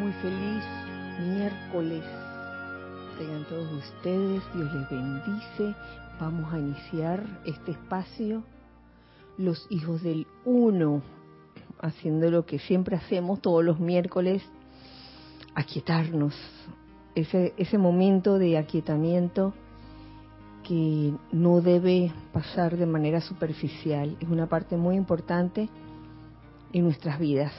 Muy feliz miércoles. Tengan todos ustedes, Dios les bendice. Vamos a iniciar este espacio, los hijos del uno, haciendo lo que siempre hacemos todos los miércoles, aquietarnos. Ese, ese momento de aquietamiento que no debe pasar de manera superficial, es una parte muy importante en nuestras vidas.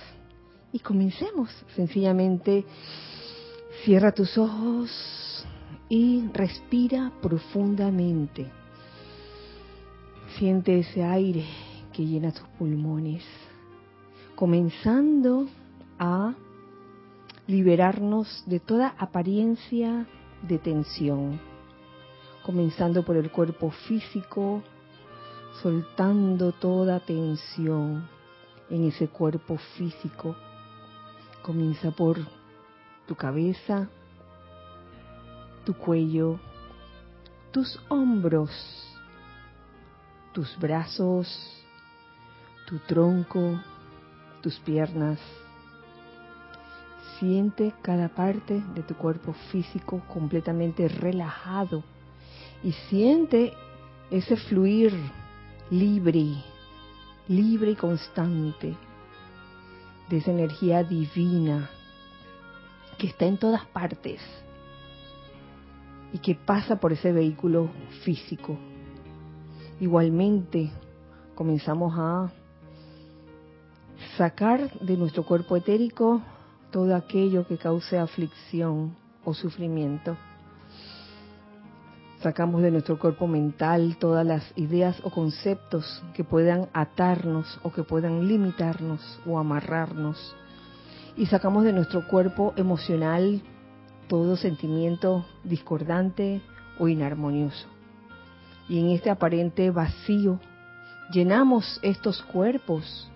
Y comencemos, sencillamente, cierra tus ojos y respira profundamente. Siente ese aire que llena tus pulmones, comenzando a liberarnos de toda apariencia de tensión, comenzando por el cuerpo físico, soltando toda tensión en ese cuerpo físico. Comienza por tu cabeza, tu cuello, tus hombros, tus brazos, tu tronco, tus piernas. Siente cada parte de tu cuerpo físico completamente relajado y siente ese fluir libre, libre y constante de esa energía divina que está en todas partes y que pasa por ese vehículo físico. Igualmente comenzamos a sacar de nuestro cuerpo etérico todo aquello que cause aflicción o sufrimiento. Sacamos de nuestro cuerpo mental todas las ideas o conceptos que puedan atarnos o que puedan limitarnos o amarrarnos. Y sacamos de nuestro cuerpo emocional todo sentimiento discordante o inarmonioso. Y en este aparente vacío llenamos estos cuerpos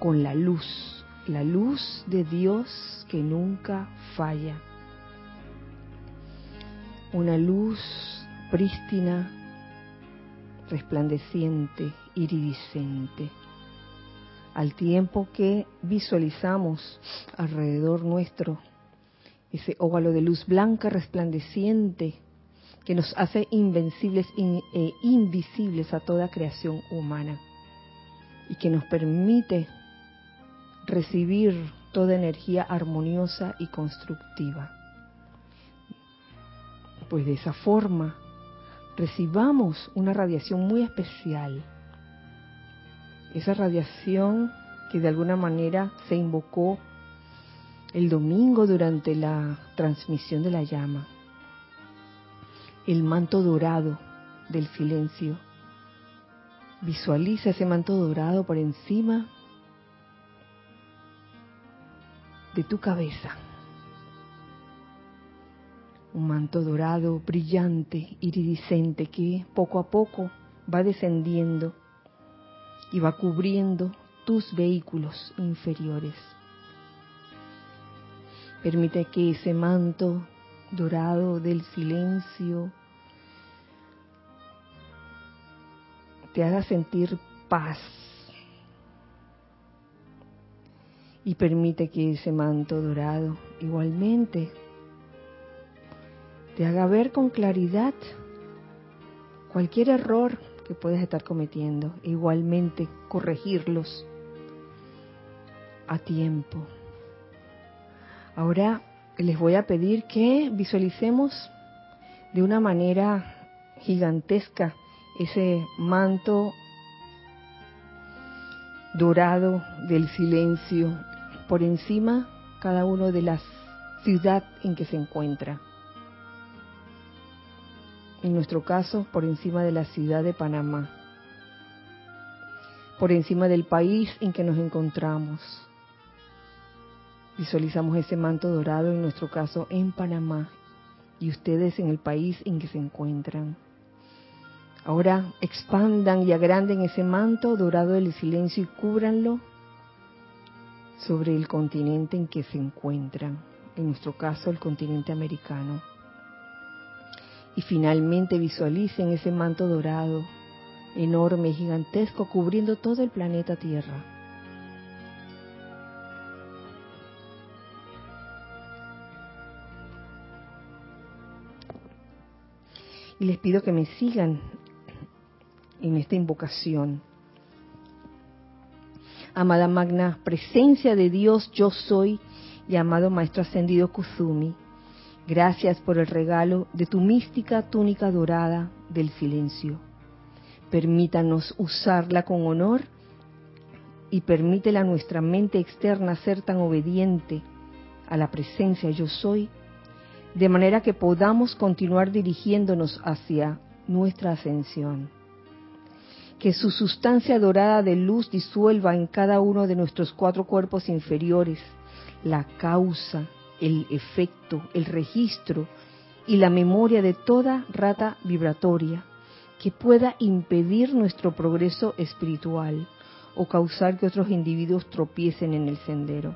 con la luz, la luz de Dios que nunca falla. Una luz prístina, resplandeciente, iridiscente. Al tiempo que visualizamos alrededor nuestro ese óvalo de luz blanca resplandeciente que nos hace invencibles e invisibles a toda creación humana y que nos permite recibir toda energía armoniosa y constructiva. Pues de esa forma recibamos una radiación muy especial. Esa radiación que de alguna manera se invocó el domingo durante la transmisión de la llama. El manto dorado del silencio. Visualiza ese manto dorado por encima de tu cabeza. Un manto dorado, brillante, iridiscente, que poco a poco va descendiendo y va cubriendo tus vehículos inferiores. Permite que ese manto dorado del silencio te haga sentir paz. Y permite que ese manto dorado igualmente te haga ver con claridad cualquier error que puedas estar cometiendo. Igualmente corregirlos a tiempo. Ahora les voy a pedir que visualicemos de una manera gigantesca ese manto dorado del silencio por encima cada uno de la ciudad en que se encuentra. En nuestro caso, por encima de la ciudad de Panamá, por encima del país en que nos encontramos. Visualizamos ese manto dorado, en nuestro caso, en Panamá, y ustedes en el país en que se encuentran. Ahora expandan y agranden ese manto dorado del silencio y cúbranlo sobre el continente en que se encuentran, en nuestro caso el continente americano. Y finalmente visualicen ese manto dorado, enorme, gigantesco, cubriendo todo el planeta Tierra. Y les pido que me sigan en esta invocación. Amada Magna, presencia de Dios, yo soy, y amado Maestro Ascendido Kuzumi, gracias por el regalo de tu mística túnica dorada del silencio. Permítanos usarla con honor y permítela a nuestra mente externa ser tan obediente a la presencia yo soy, de manera que podamos continuar dirigiéndonos hacia nuestra ascensión que su sustancia dorada de luz disuelva en cada uno de nuestros cuatro cuerpos inferiores la causa, el efecto, el registro y la memoria de toda rata vibratoria que pueda impedir nuestro progreso espiritual o causar que otros individuos tropiecen en el sendero.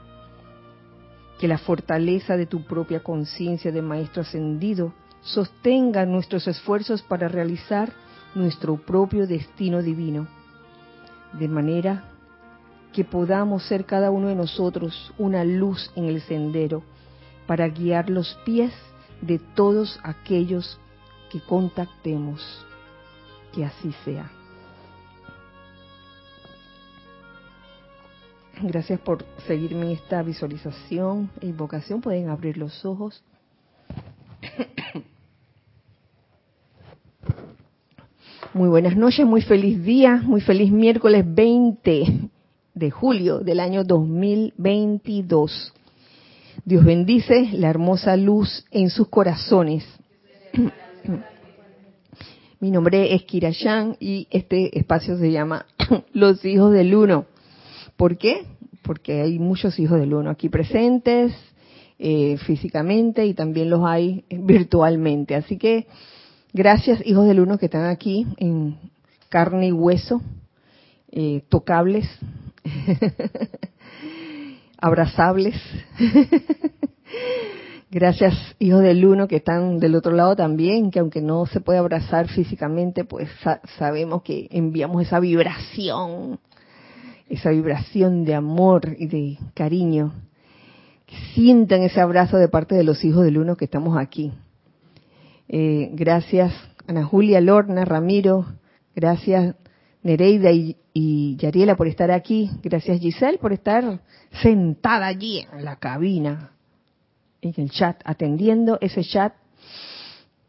Que la fortaleza de tu propia conciencia de Maestro Ascendido sostenga nuestros esfuerzos para realizar nuestro propio destino divino, de manera que podamos ser cada uno de nosotros una luz en el sendero para guiar los pies de todos aquellos que contactemos. Que así sea. Gracias por seguirme en esta visualización e invocación. Pueden abrir los ojos. Muy buenas noches, muy feliz día, muy feliz miércoles 20 de julio del año 2022. Dios bendice la hermosa luz en sus corazones. Mi nombre es Kirayan y este espacio se llama Los Hijos del Uno. ¿Por qué? Porque hay muchos hijos del Uno aquí presentes eh, físicamente y también los hay virtualmente. Así que Gracias, hijos del uno, que están aquí en carne y hueso, eh, tocables, abrazables. Gracias, hijos del uno, que están del otro lado también, que aunque no se puede abrazar físicamente, pues sabemos que enviamos esa vibración, esa vibración de amor y de cariño. Que sientan ese abrazo de parte de los hijos del uno que estamos aquí. Eh, gracias Ana Julia, Lorna, Ramiro, gracias Nereida y, y, Yariela por estar aquí, gracias Giselle por estar sentada allí en la cabina, en el chat, atendiendo ese chat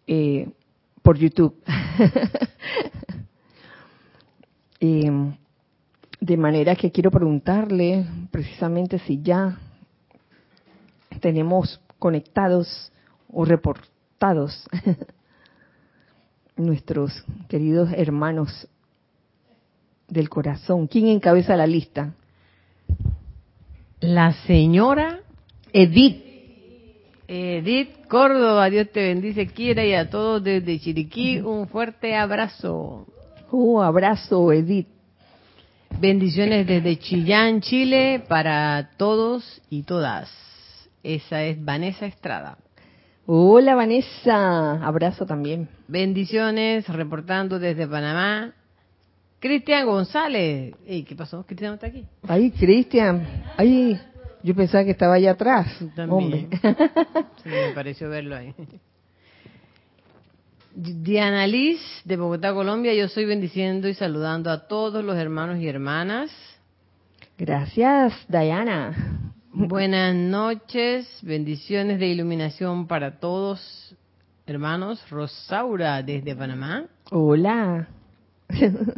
eh, por YouTube. Em, de manera que quiero preguntarle precisamente si ya tenemos conectados o reportados nuestros queridos hermanos del corazón. ¿Quién encabeza la lista? La señora Edith. Edith Córdoba, Dios te bendice, quiera y a todos desde Chiriquí, un fuerte abrazo. Un uh, abrazo, Edith. Bendiciones desde Chillán, Chile, para todos y todas. Esa es Vanessa Estrada. Hola Vanessa, abrazo también. Bendiciones, reportando desde Panamá. Cristian González. ¿Qué pasó? ¿Cristian está aquí? Ahí, Cristian. Ahí, yo pensaba que estaba allá atrás. También. me pareció verlo ahí. Diana Liz, de Bogotá, Colombia. Yo estoy bendiciendo y saludando a todos los hermanos y hermanas. Gracias, Diana. Buenas noches, bendiciones de iluminación para todos, hermanos. Rosaura desde Panamá. Hola.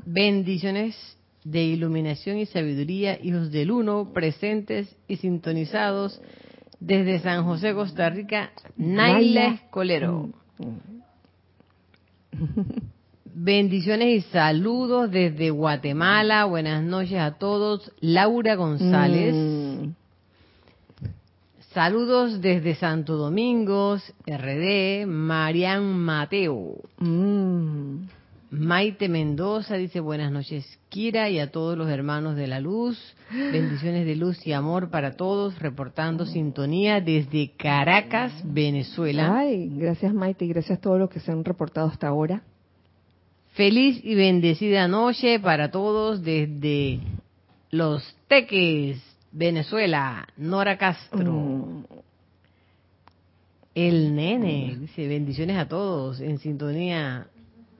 Bendiciones de iluminación y sabiduría, hijos del uno, presentes y sintonizados desde San José, Costa Rica, Naila Escolero. Bendiciones y saludos desde Guatemala. Buenas noches a todos. Laura González. Mm. Saludos desde Santo Domingo, RD, Marian Mateo. Mm. Maite Mendoza dice buenas noches, Kira, y a todos los hermanos de la luz. Bendiciones de luz y amor para todos, reportando sintonía desde Caracas, Venezuela. Ay, gracias Maite y gracias a todos los que se han reportado hasta ahora. Feliz y bendecida noche para todos desde Los Teques, Venezuela, Nora Castro. Mm. El nene, dice bendiciones a todos, en sintonía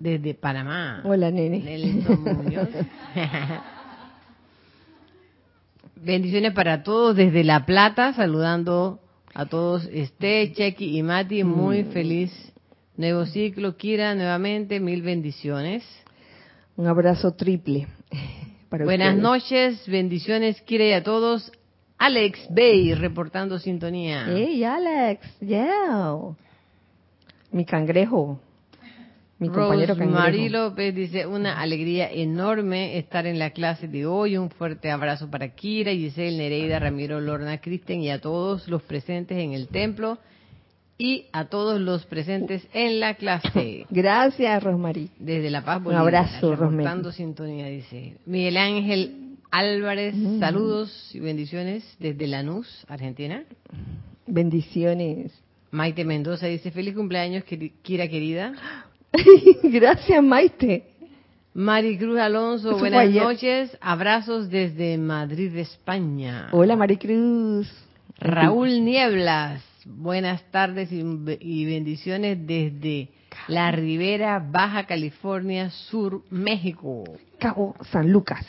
desde Panamá. Hola, nene. Bendiciones para todos desde La Plata, saludando a todos, Este, Chequi y Mati, muy mm. feliz nuevo ciclo. Kira, nuevamente, mil bendiciones. Un abrazo triple. Buenas noches, bendiciones, Kira y a todos. Alex Bay, reportando sintonía. Hey, Alex, yeah. Mi cangrejo. Mi compañero. López dice, una alegría enorme estar en la clase de hoy. Un fuerte abrazo para Kira, Giselle, Nereida, Ramiro, Lorna, Kristen y a todos los presentes en el templo y a todos los presentes en la clase. Gracias, Rosmarie. Desde La Paz, Bolivia. Un abrazo, Rosmarie. sintonía, dice. Miguel Ángel Álvarez, mm. saludos y bendiciones desde Lanús, Argentina. Bendiciones. Maite Mendoza dice, feliz cumpleaños, Kira querida. Gracias, Maite. Maricruz Alonso, buenas noches. Abrazos desde Madrid, España. Hola, Maricruz. Raúl Nieblas, buenas tardes y bendiciones desde la Ribera Baja California Sur, México. Cabo San Lucas.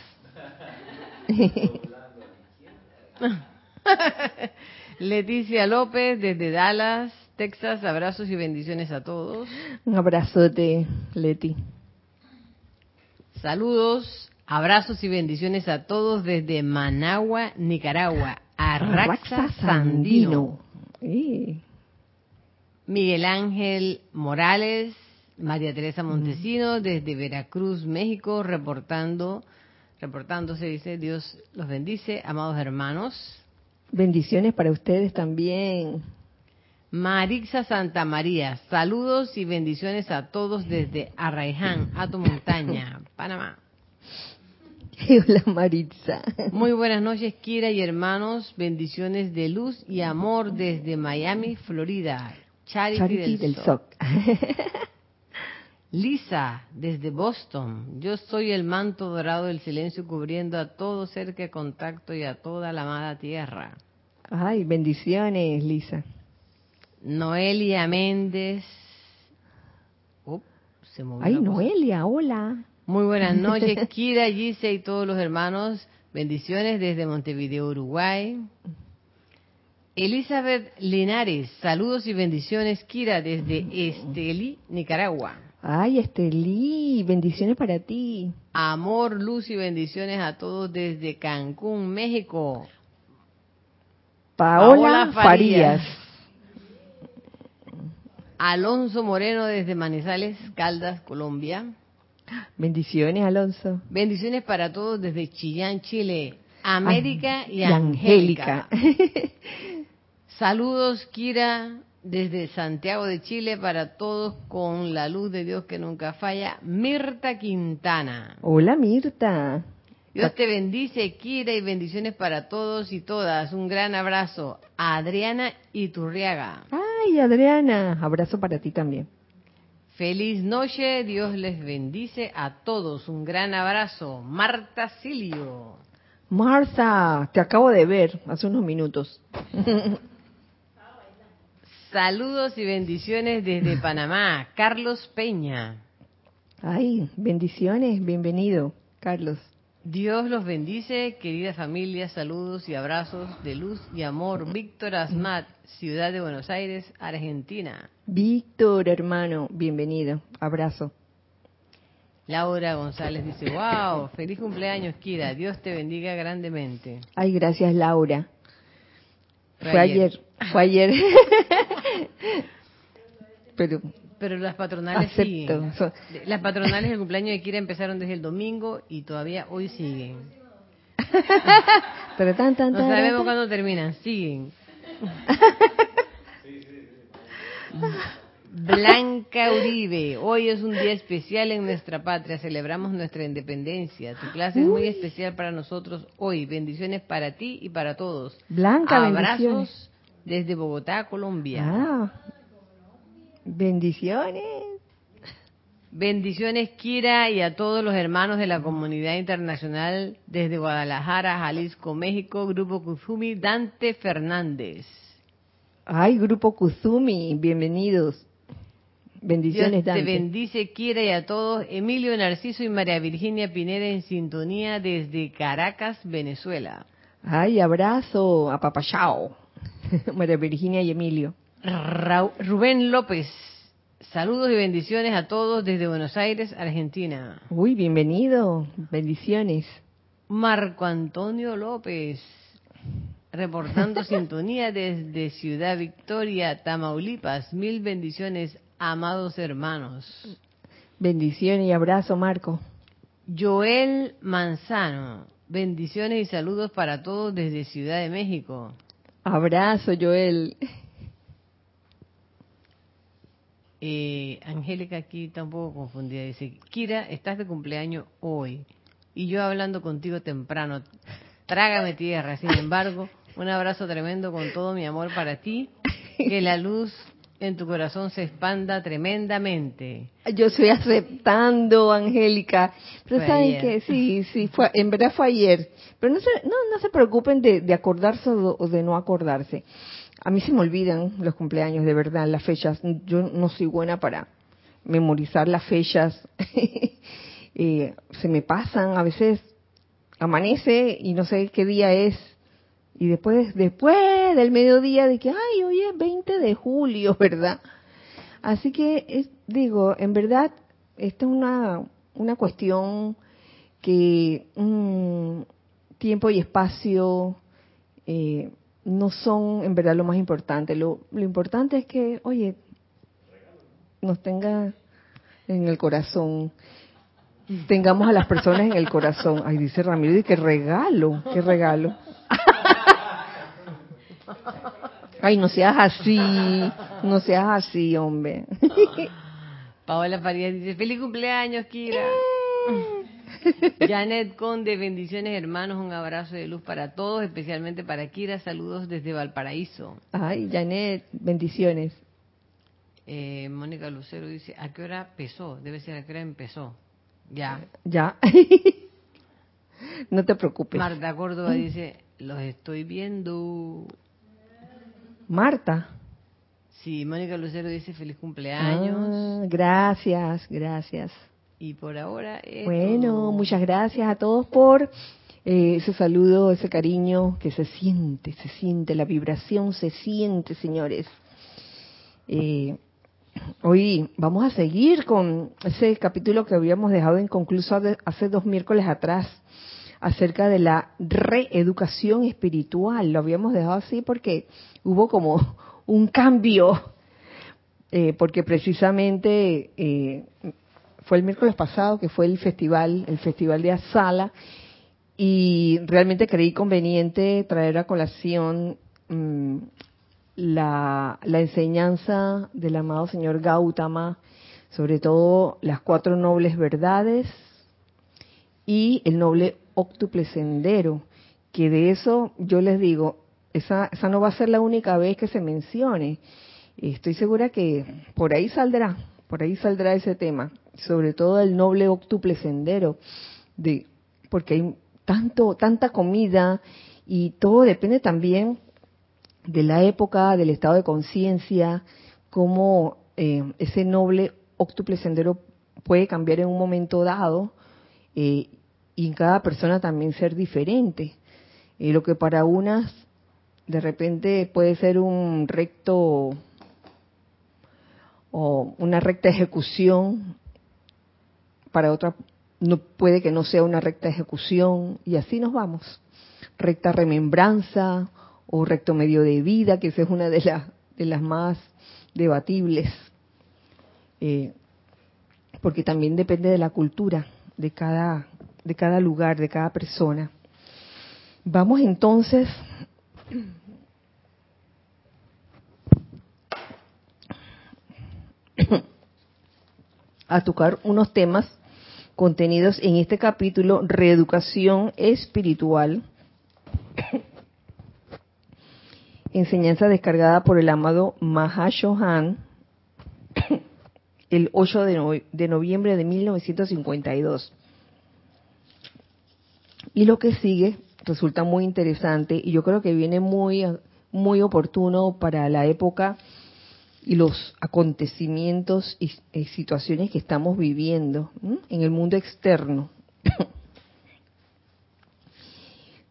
Leticia López desde Dallas, Texas, abrazos y bendiciones a todos. Un abrazote, Leti. Saludos, abrazos y bendiciones a todos desde Managua, Nicaragua. Arraxa Sandino. Miguel Ángel Morales, María Teresa Montesino, desde Veracruz, México, reportando reportándose, dice, Dios los bendice, amados hermanos. Bendiciones para ustedes también. Marixa Santa María, saludos y bendiciones a todos desde Arraiján, tu Montaña, Panamá. Hola Maritza. Muy buenas noches, Kira y hermanos. Bendiciones de luz y amor desde Miami, Florida. Charity, del, Lisa, desde Boston. Yo soy el manto dorado del silencio cubriendo a todo ser que contacto y a toda la amada tierra. Ay, bendiciones, Lisa. Noelia Méndez. se Ay, Noelia, hola. Muy buenas noches, Kira, Gise y todos los hermanos. Bendiciones desde Montevideo, Uruguay. Elizabeth Linares, saludos y bendiciones, Kira, desde Estelí, Nicaragua. Ay, Estelí, bendiciones para ti. Amor, luz y bendiciones a todos desde Cancún, México. Paola, Farías. Alonso Moreno desde Manizales, Caldas, Colombia. Bendiciones, Alonso. Bendiciones para todos desde Chillán, Chile. América y, Angélica. Saludos, Kira, desde Santiago de Chile para todos con la luz de Dios que nunca falla, Mirta Quintana. Hola Mirta. Dios te bendice, Kira, y bendiciones para todos y todas. Un gran abrazo. Adriana Iturriaga. Ay, Adriana, abrazo para ti también. Feliz noche, Dios les bendice a todos. Un gran abrazo. Marta Silio. Marta, te acabo de ver hace unos minutos. Saludos y bendiciones desde Panamá. Carlos Peña. Ay, bendiciones, bienvenido, Carlos. Dios los bendice, querida familia, saludos y abrazos de luz y amor. Víctor Asmat, Ciudad de Buenos Aires, Argentina. Víctor, hermano, bienvenido, abrazo. Laura González dice, wow, feliz cumpleaños, Kira, Dios te bendiga grandemente. Ay, gracias, Laura. Fue, ayer. Fue ayer. pero pero las patronales siguen. Las patronales del cumpleaños de Kira empezaron desde el domingo y todavía hoy siguen. pero tan, tan, no sabemos cuándo terminan, siguen. Blanca Uribe, hoy es un día especial en nuestra patria, celebramos nuestra independencia. Tu clase es muy especial para nosotros hoy. Bendiciones para ti y para todos. Blanca, Abrazos desde Bogotá, Colombia. Ah, bendiciones. Bendiciones, Kira, y a todos los hermanos de la comunidad internacional desde Guadalajara, Jalisco, México, Grupo Kuzumi, Dante Fernández. Ay, Grupo Kuzumi, bienvenidos. Bendiciones, Dios te bendice, quiera y a todos. Emilio Narciso y María Virginia Pineda en sintonía desde Caracas, Venezuela. Ay, abrazo a Papachao. María Virginia y Emilio. Rubén López, saludos y bendiciones a todos desde Buenos Aires, Argentina. Uy, bienvenido, bendiciones. Marco Antonio López, reportando sintonía desde Ciudad Victoria, Tamaulipas. Mil bendiciones, amados hermanos. Bendiciones y abrazo, Marco. Joel Manzano, bendiciones y saludos para todos desde Ciudad de México. Abrazo, Joel. Eh, Angélica aquí está un poco confundida. Dice, Kira, estás de cumpleaños hoy. Y yo hablando contigo temprano. Trágame tierra. Sin embargo, un abrazo tremendo con todo mi amor para ti. Que la luz en tu corazón se expanda tremendamente. Yo estoy aceptando, Angélica. Pero saben que sí, sí, fue, en verdad fue ayer. Pero no se, no, no se preocupen de, de acordarse o de no acordarse. A mí se me olvidan los cumpleaños, de verdad, las fechas. Yo no soy buena para memorizar las fechas. eh, se me pasan, a veces amanece y no sé qué día es. Y después, después del mediodía de que, ay, hoy es 20 de julio, ¿verdad? Así que, es, digo, en verdad, esta es una, una cuestión que mm, tiempo y espacio eh, no son en verdad lo más importante. Lo, lo importante es que, oye, nos tenga en el corazón, tengamos a las personas en el corazón. Ay, dice Ramiro, y qué regalo, qué regalo. Ay, no seas así, no seas así, hombre. Paola Farías dice, feliz cumpleaños, Kira. Janet Conde, bendiciones hermanos, un abrazo de luz para todos, especialmente para Kira, saludos desde Valparaíso. Ay, Janet, bendiciones. Eh, Mónica Lucero dice, ¿a qué hora empezó? Debe ser a qué hora empezó. Ya. Ya. no te preocupes. Marta Córdoba dice, los estoy viendo. Marta. Sí, Mónica Lucero dice feliz cumpleaños. Ah, gracias, gracias. Y por ahora. Bueno, muchas gracias a todos por eh, ese saludo, ese cariño que se siente, se siente, la vibración se siente, señores. Eh, hoy vamos a seguir con ese capítulo que habíamos dejado inconcluso hace dos miércoles atrás acerca de la reeducación espiritual. Lo habíamos dejado así porque hubo como un cambio, eh, porque precisamente eh, fue el miércoles pasado que fue el festival, el festival de Asala, y realmente creí conveniente traer a colación mm, la, la enseñanza del amado señor Gautama, sobre todo las cuatro nobles verdades y el noble óctuple sendero, que de eso yo les digo, esa, esa no va a ser la única vez que se mencione. Estoy segura que por ahí saldrá, por ahí saldrá ese tema, sobre todo el noble óctuple sendero, de, porque hay tanto, tanta comida y todo depende también de la época, del estado de conciencia, cómo eh, ese noble óctuple sendero puede cambiar en un momento dado eh, y en cada persona también ser diferente. Y lo que para unas de repente puede ser un recto o una recta ejecución, para otra no puede que no sea una recta ejecución y así nos vamos. Recta remembranza o recto medio de vida, que esa es una de, las de las más debatibles, eh, porque también depende de la cultura de cada de cada lugar, de cada persona. Vamos entonces a tocar unos temas contenidos en este capítulo, reeducación espiritual, enseñanza descargada por el amado Mahashohan el 8 de, de noviembre de 1952. Y lo que sigue resulta muy interesante y yo creo que viene muy, muy oportuno para la época y los acontecimientos y, situaciones que estamos viviendo en el mundo externo.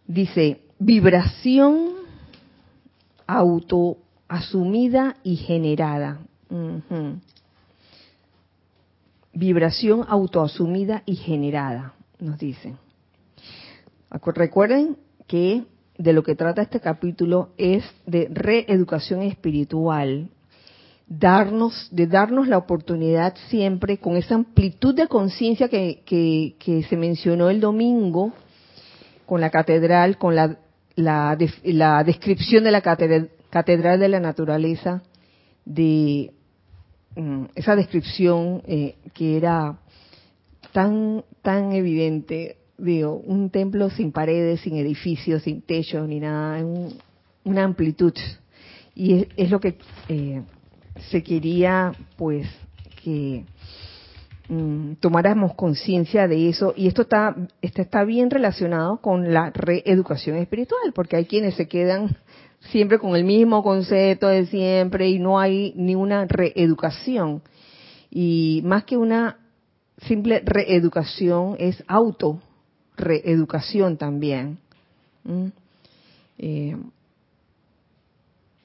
Dice, vibración autoasumida y generada. Vibración autoasumida y generada, nos dicen. Recuerden que de lo que trata este capítulo es de reeducación espiritual, darnos, de darnos la oportunidad siempre con esa amplitud de conciencia que, que, se mencionó el domingo con la catedral, con la, la, la descripción de la catedral, de la naturaleza, de mm, esa descripción eh, que era tan, tan evidente, digo, un templo sin paredes, sin edificios, sin techo, ni nada, una amplitud. Y es, lo que eh, se quería pues que mm, tomáramos conciencia de eso. Y esto está, está, está bien relacionado con la reeducación espiritual porque hay quienes se quedan siempre con el mismo concepto de siempre y no hay ni una reeducación. Y más que una simple reeducación es auto reeducación también eh,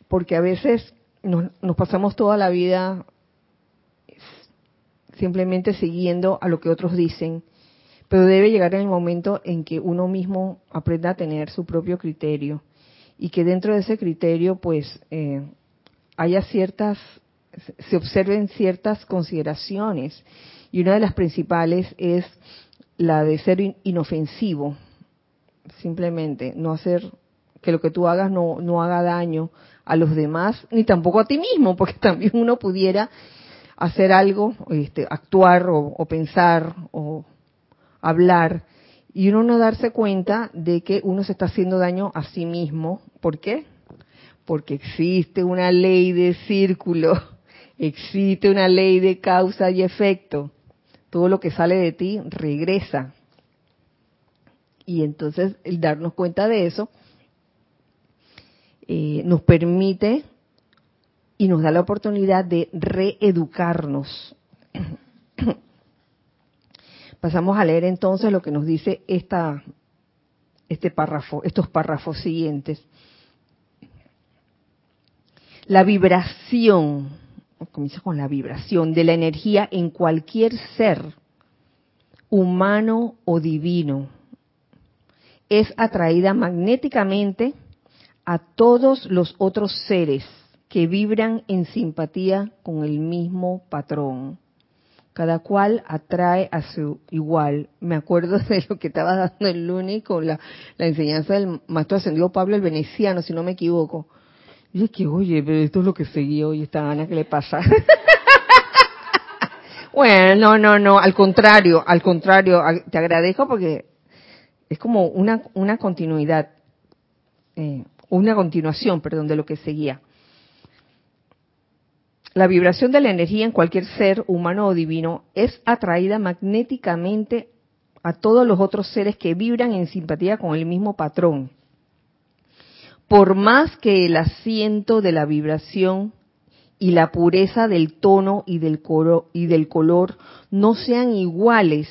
porque a veces nos, pasamos toda la vida simplemente siguiendo a lo que otros dicen, pero debe llegar el momento en que uno mismo aprenda a tener su propio criterio y que dentro de ese criterio pues eh, haya ciertas, se observen ciertas consideraciones. Y una de las principales es la de ser inofensivo, simplemente no hacer que lo que tú hagas no, no haga daño a los demás, ni tampoco a ti mismo, porque también uno pudiera hacer algo, este, actuar o, pensar o hablar, y uno no darse cuenta de que uno se está haciendo daño a sí mismo. ¿Por qué? Porque existe una ley de círculo, existe una ley de causa y efecto. Todo lo que sale de ti regresa. Y entonces el darnos cuenta de eso eh, nos permite y nos da la oportunidad de reeducarnos. Pasamos a leer entonces lo que nos dice esta, este párrafo, estos párrafos siguientes. La vibración, comienza con la vibración de la energía en cualquier ser, humano o divino, es atraída magnéticamente a todos los otros seres que vibran en simpatía con el mismo patrón. Cada cual atrae a su igual. Me acuerdo de lo que estaba dando el lunes con la, enseñanza del maestro ascendido Pablo el Veneciano, si no me equivoco. Y es que, oye, pero esto es lo que seguí hoy, esta gana que le pasa. bueno, no, no, no, al contrario, al contrario, te agradezco porque es como una, una continuidad. Eh, una continuación, perdón, de lo que seguía. La vibración de la energía en cualquier ser humano o divino es atraída magnéticamente a todos los otros seres que vibran en simpatía con el mismo patrón. Por más que el asiento de la vibración y la pureza del tono y del, color no sean iguales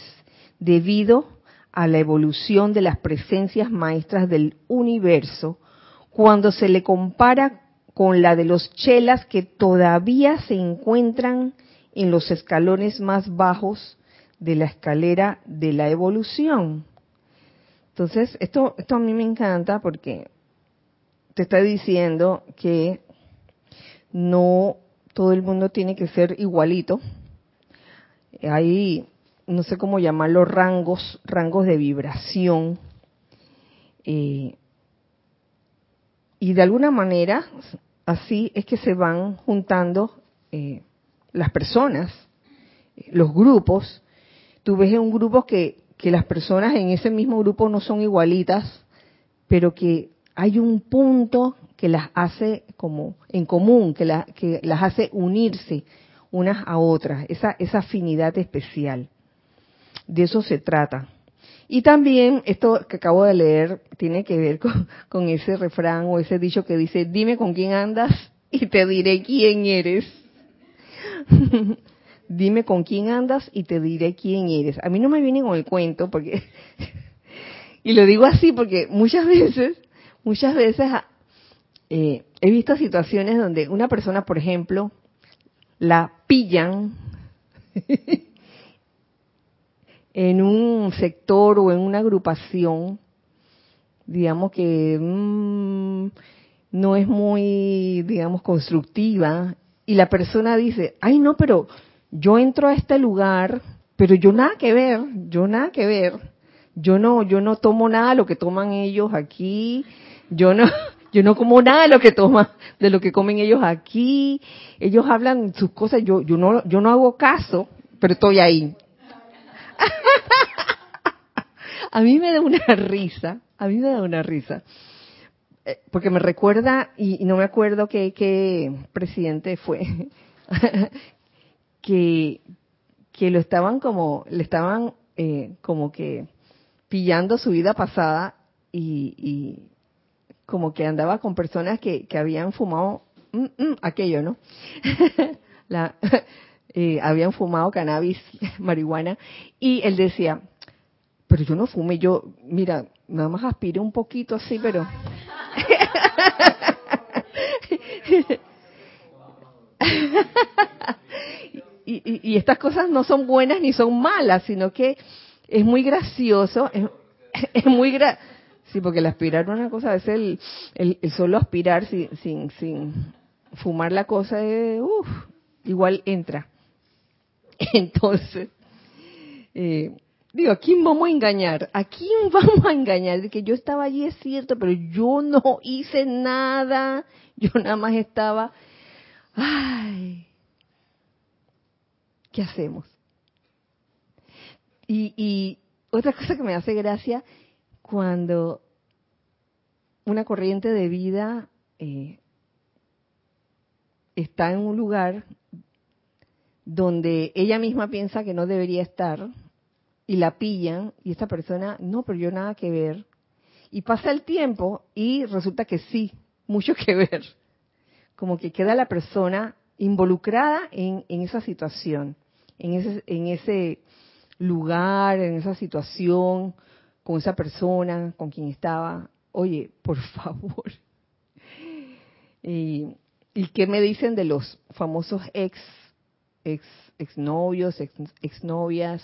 debido a la evolución de las presencias maestras del universo, cuando se le compara con la de los chelas que todavía se encuentran en los escalones más bajos de la escalera de la evolución. Entonces, esto, esto a mí me encanta porque te está diciendo que no todo el mundo tiene que ser igualito. Hay, no sé cómo llamarlo, rangos, rangos de vibración. Eh, y de alguna manera, así es que se van juntando eh, las personas, los grupos. Tú ves en un grupo que, las personas en ese mismo grupo no son igualitas, pero que hay un punto que las hace como en común, que, que las hace unirse unas a otras, esa, esa afinidad especial. De eso se trata. Y también esto que acabo de leer tiene que ver con, ese refrán o ese dicho que dice, dime con quién andas y te diré quién eres. Dime con quién andas y te diré quién eres. A mí no me viene con el cuento porque, y lo digo así porque muchas veces, muchas veces eh, he visto situaciones donde una persona, por ejemplo, la pillan en un sector o en una agrupación, digamos que mm, no es muy, digamos, constructiva, y la persona dice, ay no, pero yo entro a este lugar, pero yo nada que ver, yo nada que ver, yo no, yo no tomo nada de lo que toman ellos aquí, yo no, yo no como nada de lo que toman, de lo que comen ellos aquí, ellos hablan sus cosas, yo, yo no, yo no hago caso, pero estoy ahí. a mí me da una risa, a mí me da una risa, eh, porque me recuerda, y, no me acuerdo qué, presidente fue, que, que lo estaban como, le estaban eh, como que pillando su vida pasada y, como que andaba con personas que, que habían fumado mm, mm, aquello, ¿no? La, eh, habían fumado cannabis, marihuana, y él decía, pero yo no fumé, yo, mira, nada más aspiré un poquito así, pero... y, estas cosas no son buenas ni son malas, sino que es muy gracioso, es, muy gra sí, porque el aspirar una cosa, es el, el, solo aspirar sin, sin, sin fumar la cosa, de, uf, igual entra. Entonces, eh, digo, ¿a quién vamos a engañar? ¿A quién vamos a engañar? De que yo estaba allí es cierto, pero yo no hice nada, yo nada más estaba, ay, ¿qué hacemos? Y, otra cosa que me hace gracia, cuando una corriente de vida eh, está en un lugar donde ella misma piensa que no debería estar y la pillan y esta persona, no, pero yo nada que ver. Y pasa el tiempo y resulta que sí, mucho que ver. Como que queda la persona involucrada en esa situación en ese, en ese lugar, en esa situación, con esa persona con quien estaba. Oye, por favor. Y, ¿Y qué me dicen de los famosos ex, ex, exnovios, ex, exnovias?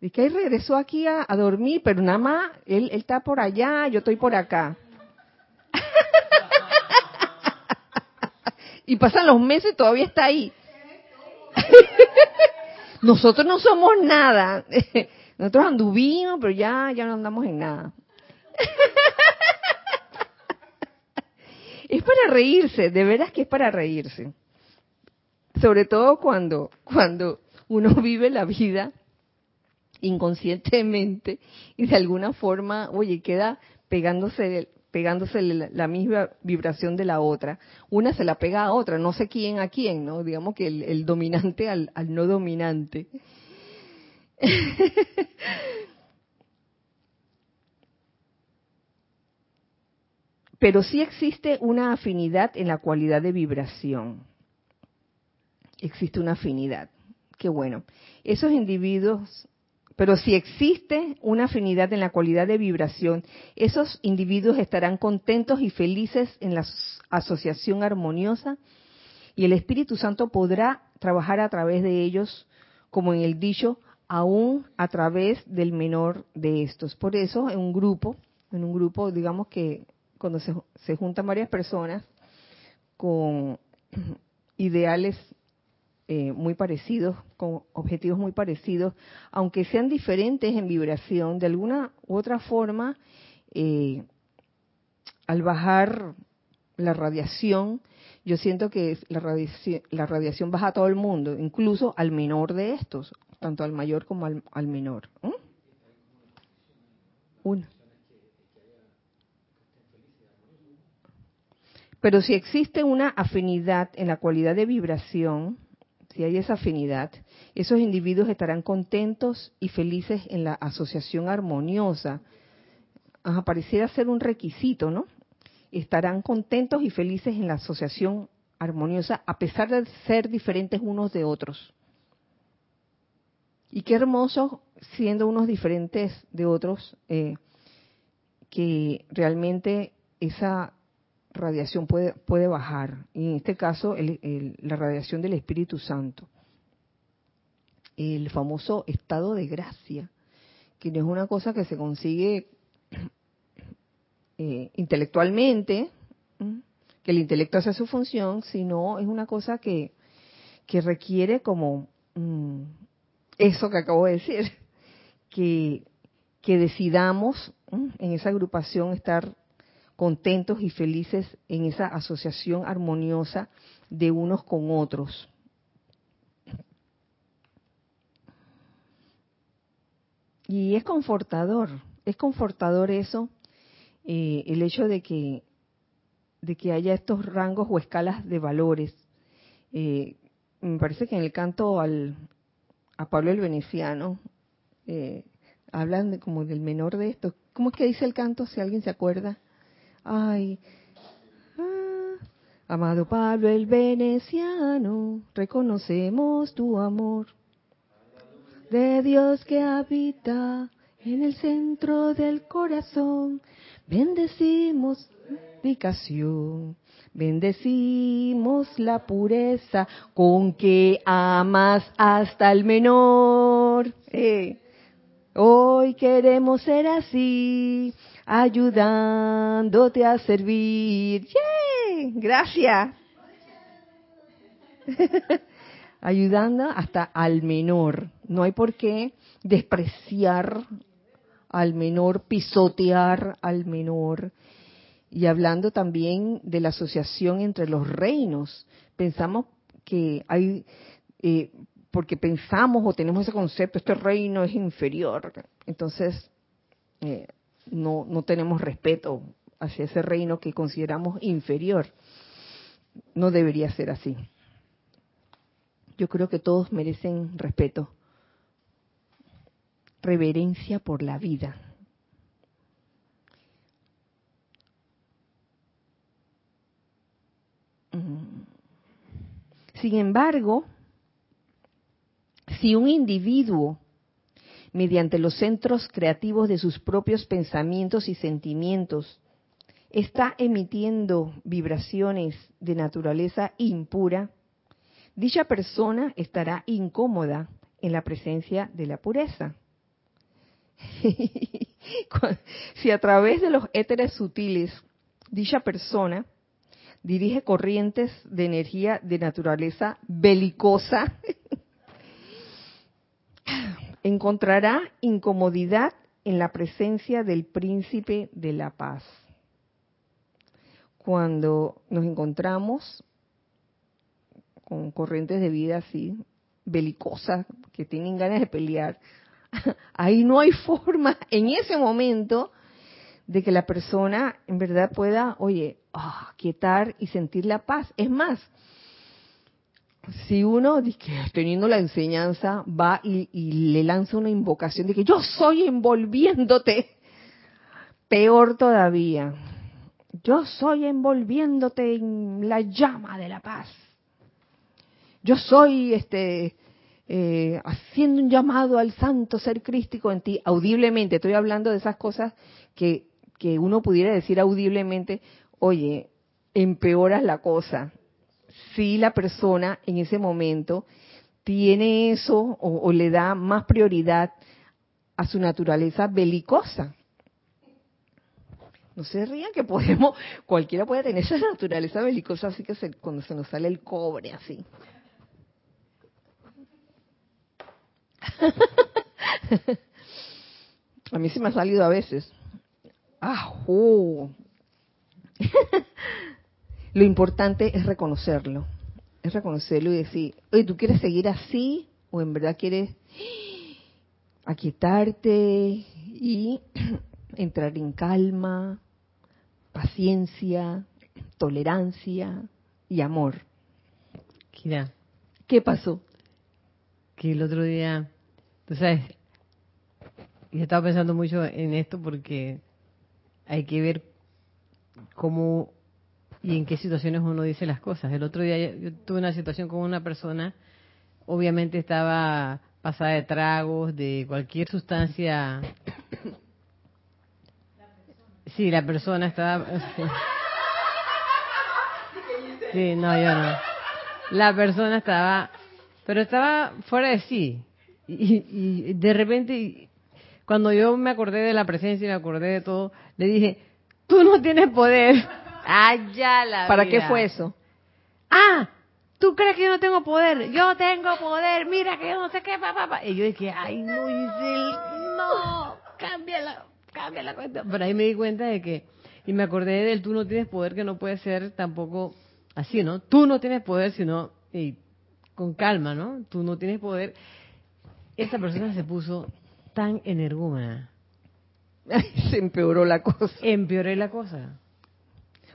De que él regresó aquí a, a, dormir, pero nada más, él, él está por allá, yo estoy por acá. y pasan los meses y todavía está ahí. Nosotros no somos nada. Nosotros anduvimos, pero ya, ya no andamos en nada. Es para reírse, de veras que es para reírse. Sobre todo cuando, cuando uno vive la vida inconscientemente y de alguna forma, oye, queda pegándose pegándose la, misma vibración de la otra. Una se la pega a otra, no sé quién a quién, ¿no? Digamos que el, dominante al, al no dominante. Pero sí existe una afinidad en la cualidad de vibración. Existe una afinidad. Qué bueno. Esos individuos pero si existe una afinidad en la cualidad de vibración, esos individuos estarán contentos y felices en la asociación armoniosa y el Espíritu Santo podrá trabajar a través de ellos, como en el dicho, aún a través del menor de estos. Por eso, en un grupo, en un grupo, digamos que cuando se, se juntan varias personas con ideales eh, muy parecidos, con objetivos muy parecidos, aunque sean diferentes en vibración, de alguna u otra forma, eh, al bajar la radiación, yo siento que la radiación, la radiación baja a todo el mundo, incluso al menor de estos, tanto al mayor como al, menor. Pero si existe una afinidad en la cualidad de vibración, si hay esa afinidad, esos individuos estarán contentos y felices en la asociación armoniosa. pareciera ser un requisito, ¿no? Estarán contentos y felices en la asociación armoniosa a pesar de ser diferentes unos de otros. Y qué hermoso siendo unos diferentes de otros, eh, que realmente esa radiación puede, puede bajar. Y en este caso, la radiación del Espíritu Santo. El famoso estado de gracia, que no es una cosa que se consigue eh, intelectualmente, que el intelecto hace su función, sino es una cosa que, que requiere como mm, eso que acabo de decir, que, que decidamos en esa agrupación estar contentos y felices en esa asociación armoniosa de unos con otros. Y es confortador, es confortador eso, eh, el hecho de que, de que haya estos rangos o escalas de valores. Eh, me parece que en el canto al, a Pablo el Veneciano eh, hablan como del menor de esto. ¿Cómo es que dice el canto, si alguien se acuerda? Ay, ah, amado Pablo el Veneciano, reconocemos tu amor de Dios que habita en el centro del corazón. Bendecimos dedicación, bendecimos la pureza con que amas hasta el menor. Eh, hoy queremos ser así, ayudándote a servir. ¡Yay! Gracias. Ayudando hasta al menor. No hay por qué despreciar al menor, pisotear al menor. Y hablando también de la asociación entre los reinos, pensamos que hay, eh, porque pensamos o tenemos ese concepto, este reino es inferior. Entonces, eh, no, no tenemos respeto hacia ese reino que consideramos inferior. No debería ser así. Yo creo que todos merecen respeto, reverencia por la vida. Mm. Sin embargo, si un individuo mediante los centros creativos de sus propios pensamientos y sentimientos, está emitiendo vibraciones de naturaleza impura, dicha persona estará incómoda en la presencia de la pureza. si a través de los éteres sutiles dicha persona dirige corrientes de energía de naturaleza belicosa, encontrará incomodidad en la presencia del príncipe de la paz. Cuando nos encontramos con corrientes de vida así, belicosas, que tienen ganas de pelear, ahí no hay forma en ese momento de que la persona en verdad pueda, oye, ah, quietar y sentir la paz. Es más, si uno, teniendo la enseñanza, va y, le lanza una invocación de que yo soy envolviéndote, peor todavía, yo soy envolviéndote en la llama de la paz. Yo soy este eh, haciendo un llamado al santo ser crístico en ti, audiblemente. Estoy hablando de esas cosas que, que uno pudiera decir audiblemente, oye, empeoras la cosa si la persona en ese momento tiene eso o, le da más prioridad a su naturaleza belicosa. No se rían que podemos, cualquiera puede tener esa naturaleza belicosa, así que cuando se nos sale el cobre así. a mí sí me ha salido a veces. ¡Ajú! Lo importante es reconocerlo, es reconocerlo y decir, oye, ¿tú quieres seguir así o en verdad quieres aquietarte y entrar en calma, paciencia, tolerancia y amor? Kira, ¿qué pasó? Que el otro día, tú sabes, yo estaba pensando mucho en esto porque hay que ver cómo y en qué situaciones uno dice las cosas. El otro día yo tuve una situación con una persona, obviamente estaba pasada de tragos, de cualquier sustancia. Sí, la persona estaba... Sí, no, yo no. La persona estaba, pero estaba fuera de sí. Y, de repente, cuando yo me acordé de la presencia y me acordé de todo, le dije, tú no tienes poder. Allá la ¿Para qué fue eso? Ah, ¿tú crees que yo no tengo poder? Yo tengo poder, mira que yo no sé qué, papá. Y yo dije, ay, no, Isel, no, cámbiala, cambia la cuenta. Pero ahí me di cuenta de que, y me acordé del tú no tienes poder, que no puede ser tampoco así, ¿no? Tú no tienes poder, sino y con calma, ¿no? Tú no tienes poder. Esa persona se puso tan energúmena. se empeoró la cosa. Empeoré la cosa.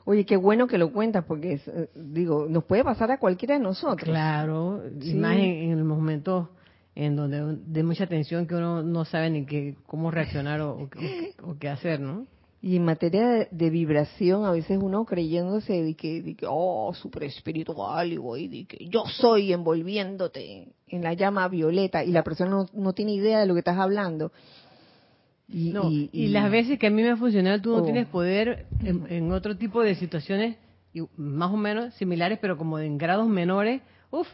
Oye, qué bueno que lo cuentas, porque eh, digo, nos puede pasar a cualquiera de nosotros. Claro, más en, el momento en donde de mucha tensión que uno no sabe ni qué, cómo reaccionar o, o qué hacer, ¿no? Y en materia de, vibración, a veces uno creyéndose de que, de que oh, súper espiritual y voy, de que yo soy envolviéndote en la llama violeta y la persona no, tiene idea de lo que estás hablando. Y, y, las veces que a mí me ha funcionado, tú no oh. tienes poder en, otro tipo de situaciones más o menos similares, pero como en grados menores, uff,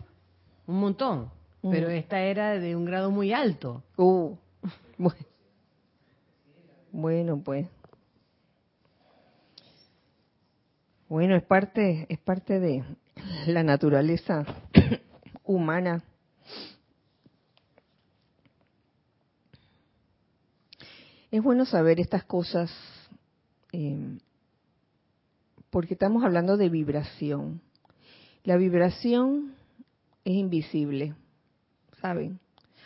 un montón. Mm. Pero esta era de un grado muy alto. Uh, bueno, pues. Bueno, es parte, es parte de la naturaleza humana. Es bueno saber estas cosas eh, porque estamos hablando de vibración. La vibración es invisible, ¿saben?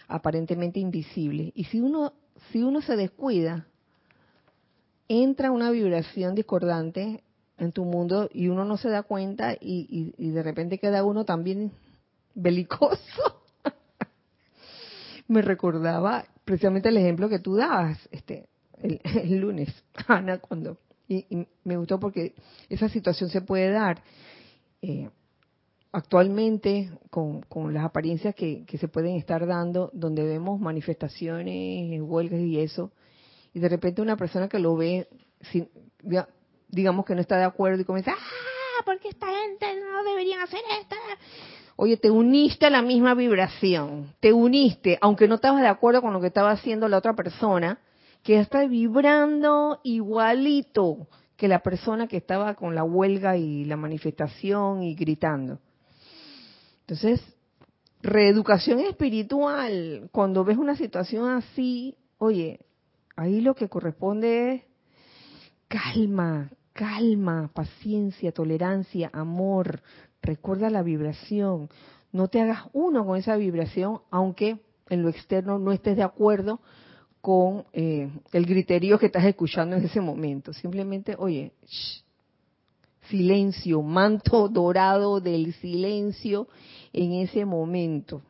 Aparentemente invisible. Y si uno, si uno se descuida, entra una vibración discordante en tu mundo y uno no se da cuenta y, de repente queda uno también belicoso. Me recordaba precisamente el ejemplo que tú dabas este el, lunes, Ana, cuando y, me gustó porque esa situación se puede dar eh, actualmente con, con, las apariencias que, que se pueden estar dando, donde vemos manifestaciones, huelgas y eso, y de repente una persona que lo ve sin, digamos que no está de acuerdo y comienza, ah, porque esta gente no deberían hacer esto. Oye, te uniste a la misma vibración, te uniste, aunque no estabas de acuerdo con lo que estaba haciendo la otra persona, que está vibrando igualito que la persona que estaba con la huelga y la manifestación y gritando. Entonces, reeducación espiritual, cuando ves una situación así, oye, ahí lo que corresponde es calma, calma, paciencia, tolerancia, amor. Recuerda la vibración. No te hagas uno con esa vibración, aunque en lo externo no estés de acuerdo con eh, el criterio que estás escuchando en ese momento. Simplemente, oye, silencio, manto dorado del silencio en ese momento.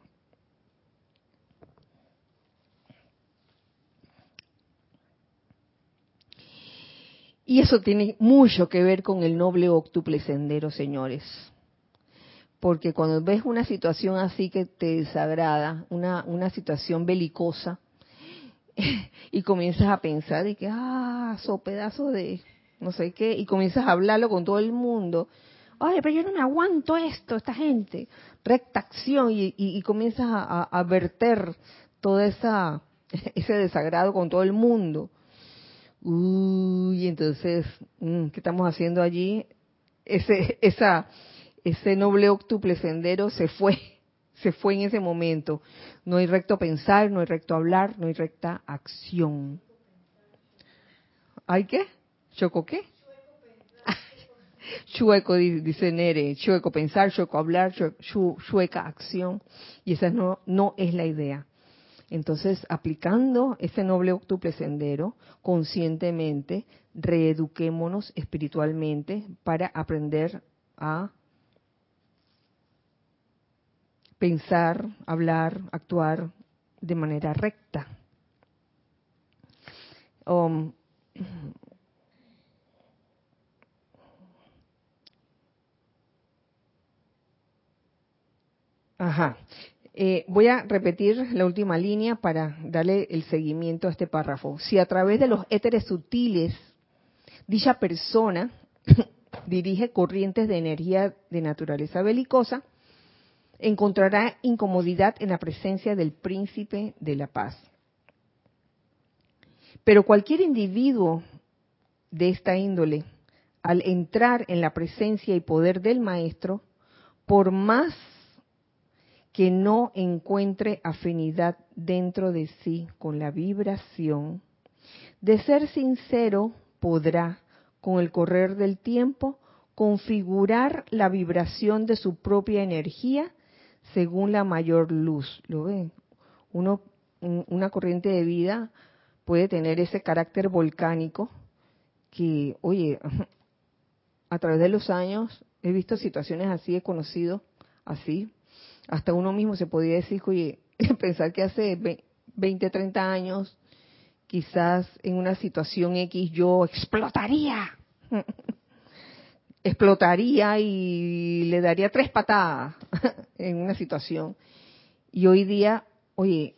Y eso tiene mucho que ver con el noble octuple sendero, señores. Porque cuando ves una situación así que te desagrada, una, una situación belicosa, y comienzas a pensar y que, ah, so pedazo de no sé qué, y comienzas a hablarlo con todo el mundo. Oye, pero yo no me aguanto esto, esta gente. Recta acción y, y, comienzas a, a, verter todo esa, ese desagrado con todo el mundo. Uy, entonces, mm, ¿qué estamos haciendo allí? Ese, esa, ese noble octuple sendero se fue, se fue en ese momento. No hay recto pensar, no hay recto hablar, no hay recta acción. ¿Hay qué? ¿Choco qué? Chueco, dice Nere, chueco pensar, chueco hablar, chueca acción. Y esa no, no es la idea. Entonces, aplicando ese noble octuple sendero, conscientemente, reeduquémonos espiritualmente para aprender a pensar, hablar, actuar de manera recta. Ajá. Eh, voy a repetir la última línea para darle el seguimiento a este párrafo. Si a través de los éteres sutiles dicha persona dirige corrientes de energía de naturaleza belicosa, encontrará incomodidad en la presencia del príncipe de la paz. Pero cualquier individuo de esta índole, al entrar en la presencia y poder del maestro, por más que no encuentre afinidad dentro de sí con la vibración, de ser sincero podrá, con el correr del tiempo, configurar la vibración de su propia energía según la mayor luz. ¿Lo ven? Uno, una corriente de vida puede tener ese carácter volcánico que, oye, a través de los años he visto situaciones así, he conocido así. Hasta uno mismo se podía decir, oye, pensar que hace 20, 30 años, quizás en una situación X yo explotaría. explotaría y le daría tres patadas en una situación. Y hoy día, oye,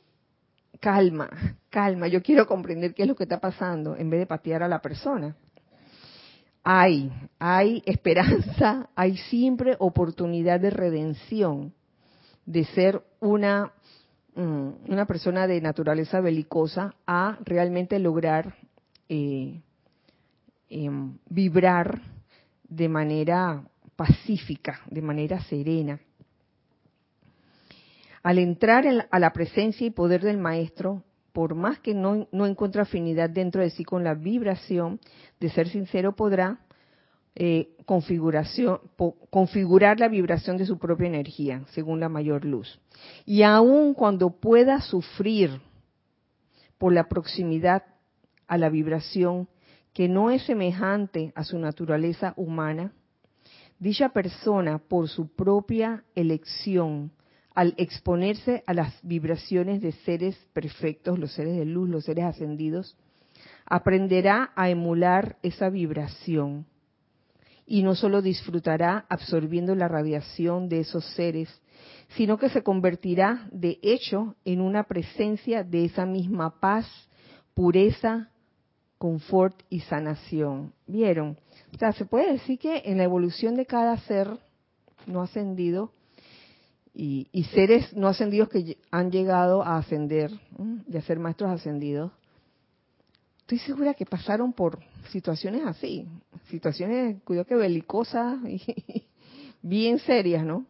calma, calma, yo quiero comprender qué es lo que está pasando en vez de patear a la persona. Hay, hay esperanza, hay siempre oportunidad de redención, de ser una, mm, una persona de naturaleza belicosa a realmente lograr eh, em, vibrar de manera pacífica, de manera serena. Al entrar a la presencia y poder del maestro, por más que no, no encuentre afinidad dentro de sí con la vibración, de ser sincero podrá eh, configurar la vibración de su propia energía según la mayor luz. Y aun cuando pueda sufrir por la proximidad a la vibración que no es semejante a su naturaleza humana, dicha persona por su propia elección, al exponerse a las vibraciones de seres perfectos, los seres de luz, los seres ascendidos, aprenderá a emular esa vibración. Y no solo disfrutará absorbiendo la radiación de esos seres, sino que se convertirá de hecho en una presencia de esa misma paz, pureza, confort y sanación. ¿Vieron? O sea, se puede decir que en la evolución de cada ser no ascendido y, seres no ascendidos que han llegado a ascender y a ser maestros ascendidos, estoy segura que pasaron por situaciones así, situaciones, cuidado que belicosas y bien serias, ¿no?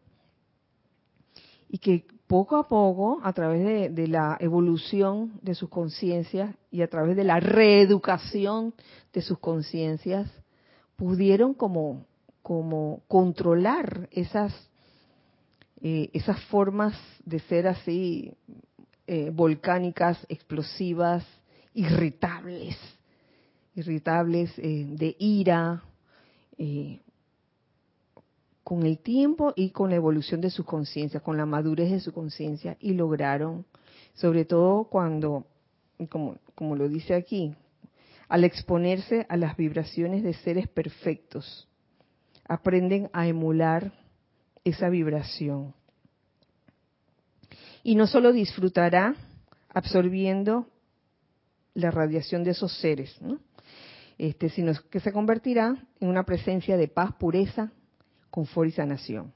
Y que poco a poco, a través de, la evolución de sus conciencias y a través de la reeducación de sus conciencias, pudieron como, como controlar esas, eh, esas formas de ser así eh, volcánicas, explosivas, irritables, irritables eh, de ira, con el tiempo y con la evolución de su conciencia, con la madurez de su conciencia, y lograron, sobre todo cuando, como, como lo dice aquí, al exponerse a las vibraciones de seres perfectos, aprenden a emular esa vibración. Y no solo disfrutará absorbiendo la radiación de esos seres, este, sino que se convertirá en una presencia de paz, pureza, confort y sanación.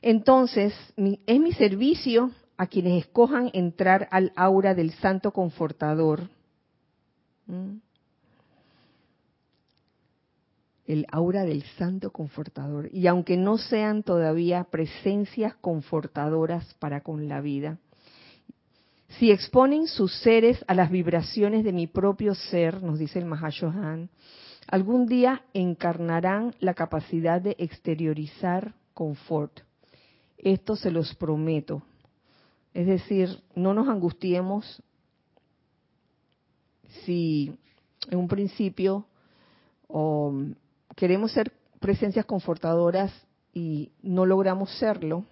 Entonces, es mi servicio a quienes escojan entrar al aura del Santo Confortador. El aura del Santo Confortador. Y aunque no sean todavía presencias confortadoras para con la vida, si exponen sus seres a las vibraciones de mi propio ser, nos dice el Mahashohan, algún día encarnarán la capacidad de exteriorizar confort. Esto se los prometo. Es decir, no nos angustiemos si en un principio queremos ser presencias confortadoras y no logramos serlo,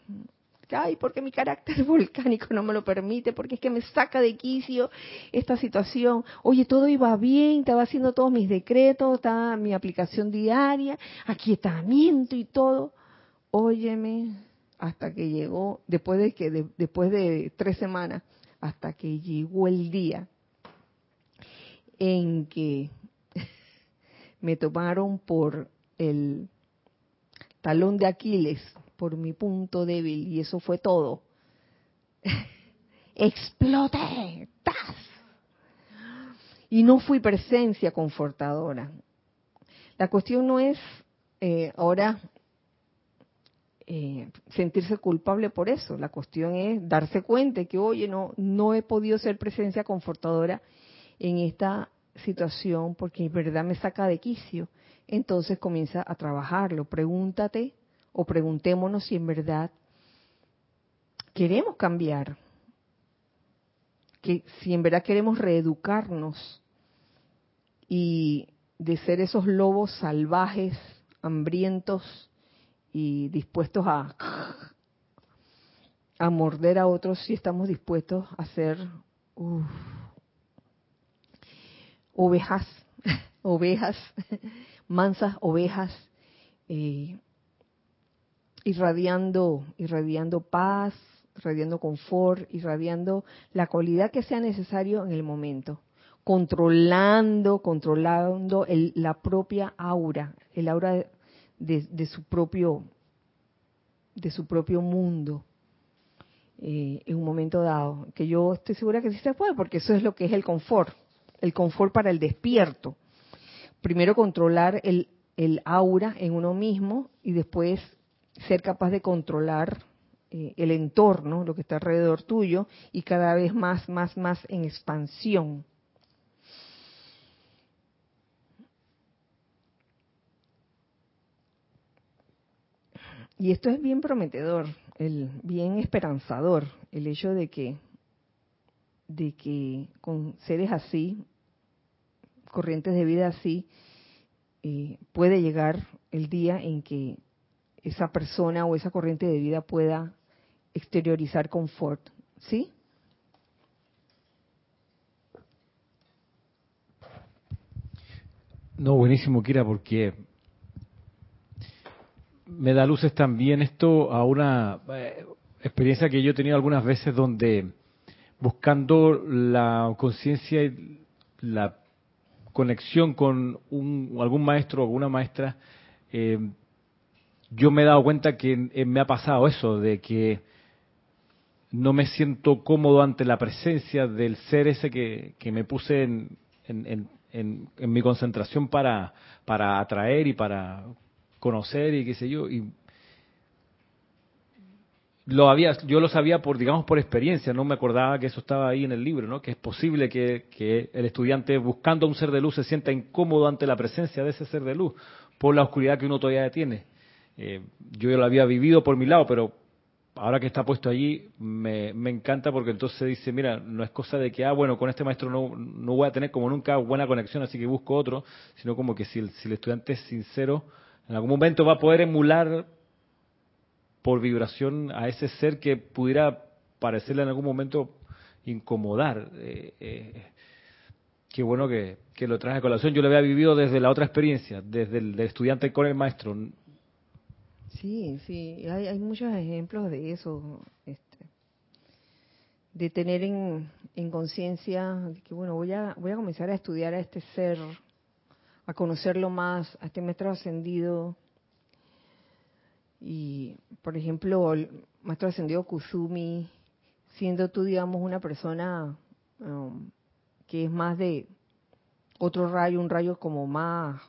ay, porque mi carácter volcánico no me lo permite, porque es que me saca de quicio esta situación. Oye, todo iba bien, estaba haciendo todos mis decretos, estaba mi aplicación diaria, aquietamiento y todo. Óyeme, hasta que llegó, después de que después de tres semanas, hasta que llegó el día en que me tomaron por el talón de Aquiles, por mi punto débil, y eso fue todo. Exploté. ¡Tas! Y no fui presencia confortadora. La cuestión no es eh, ahora eh, sentirse culpable por eso. La cuestión es darse cuenta que, oye, no, no he podido ser presencia confortadora en esta situación porque en verdad me saca de quicio. Entonces comienza a trabajarlo. Pregúntate o preguntémonos si en verdad queremos cambiar, que si en verdad queremos reeducarnos y de ser esos lobos salvajes, hambrientos, y dispuestos a, a morder a otros si estamos dispuestos a ser ovejas, ovejas, mansas ovejas, eh, irradiando, irradiando paz, irradiando confort, irradiando la cualidad que sea necesario en el momento, controlando, controlando la propia aura, el aura de, su propio de su propio mundo eh, en un momento dado, que yo estoy segura que sí se puede, porque eso es lo que es el confort, el confort para el despierto. Primero controlar el, el aura en uno mismo y después ser capaz de controlar eh, el entorno, lo que está alrededor tuyo, y cada vez más, más, más en expansión. Y esto es bien prometedor, el, bien esperanzador, el hecho de que, de que con seres así, corrientes de vida así, eh, puede llegar el día en que esa persona o esa corriente de vida pueda exteriorizar confort, ¿sí? No, buenísimo, Kira, porque me da luces también esto a una eh, experiencia que yo he tenido algunas veces donde buscando la conciencia y la conexión con algún maestro o alguna maestra, eh, yo me he dado cuenta que eh, me ha pasado eso, de que no me siento cómodo ante la presencia del ser ese que, me puse en, en, en, en, mi concentración para, para atraer y para conocer y qué sé yo, y lo había, yo lo sabía por, digamos, por experiencia, no me acordaba que eso estaba ahí en el libro, ¿no? Que es posible que, que el estudiante buscando un ser de luz se sienta incómodo ante la presencia de ese ser de luz, por la oscuridad que uno todavía tiene. Eh, yo lo había vivido por mi lado, pero ahora que está puesto allí, me, encanta porque entonces dice, mira, no es cosa de que, ah, bueno, con este maestro no, no voy a tener como nunca buena conexión, así que busco otro, sino como que si el, si el estudiante es sincero, en algún momento va a poder emular por vibración a ese ser que pudiera parecerle en algún momento incomodar. Eh, eh, qué bueno que, lo traje a colación. Yo lo había vivido desde la otra experiencia, desde el estudiante con el maestro. Sí, sí, hay, hay muchos ejemplos de eso, este, de tener en, en conciencia que, bueno, voy a, voy a comenzar a estudiar a este ser a conocerlo más, a este maestro ascendido. Y, por ejemplo, el maestro ascendido Kusumi, siendo tú, digamos, una persona um, que es más de otro rayo, un rayo como más,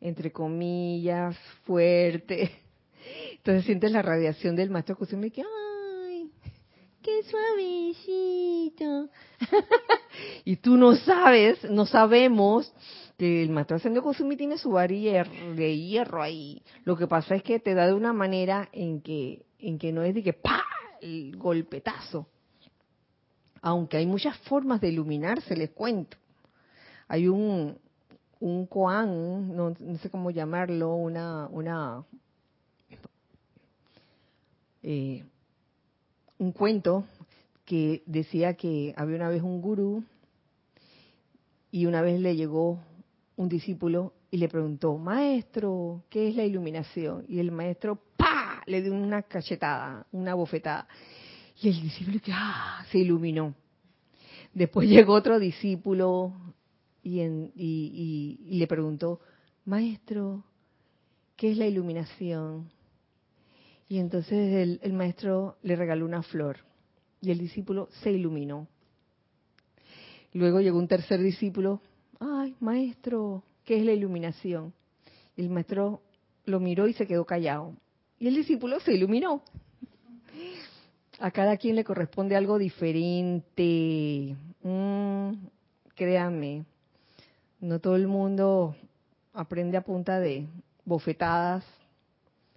entre comillas, fuerte. Entonces sientes la radiación del maestro Kusumi que, ¡ay! ¡Qué suavecito! y tú no sabes, no sabemos que el maestro ascendido Kusumi tiene su varilla de hierro ahí. Lo que pasa es que te da de una manera en que, en que no es de que ¡pa! el golpetazo. Aunque hay muchas formas de iluminarse, les cuento. Hay un, un koan, no, sé cómo llamarlo, una, una eh, un cuento que decía que había una vez un gurú y una vez le llegó un discípulo y le preguntó, maestro, ¿qué es la iluminación? Y el maestro, ¡pa! le dio una cachetada, una bofetada. Y el discípulo ¡ah! se iluminó. Después llegó otro discípulo y le preguntó, maestro, ¿qué es la iluminación? Y entonces el, maestro le regaló una flor y el discípulo se iluminó. Luego llegó un tercer discípulo, ay, maestro, ¿qué es la iluminación? Y el maestro lo miró y se quedó callado. Y el discípulo se iluminó. A cada quien le corresponde algo diferente. Mm, créanme, no todo el mundo aprende a punta de bofetadas.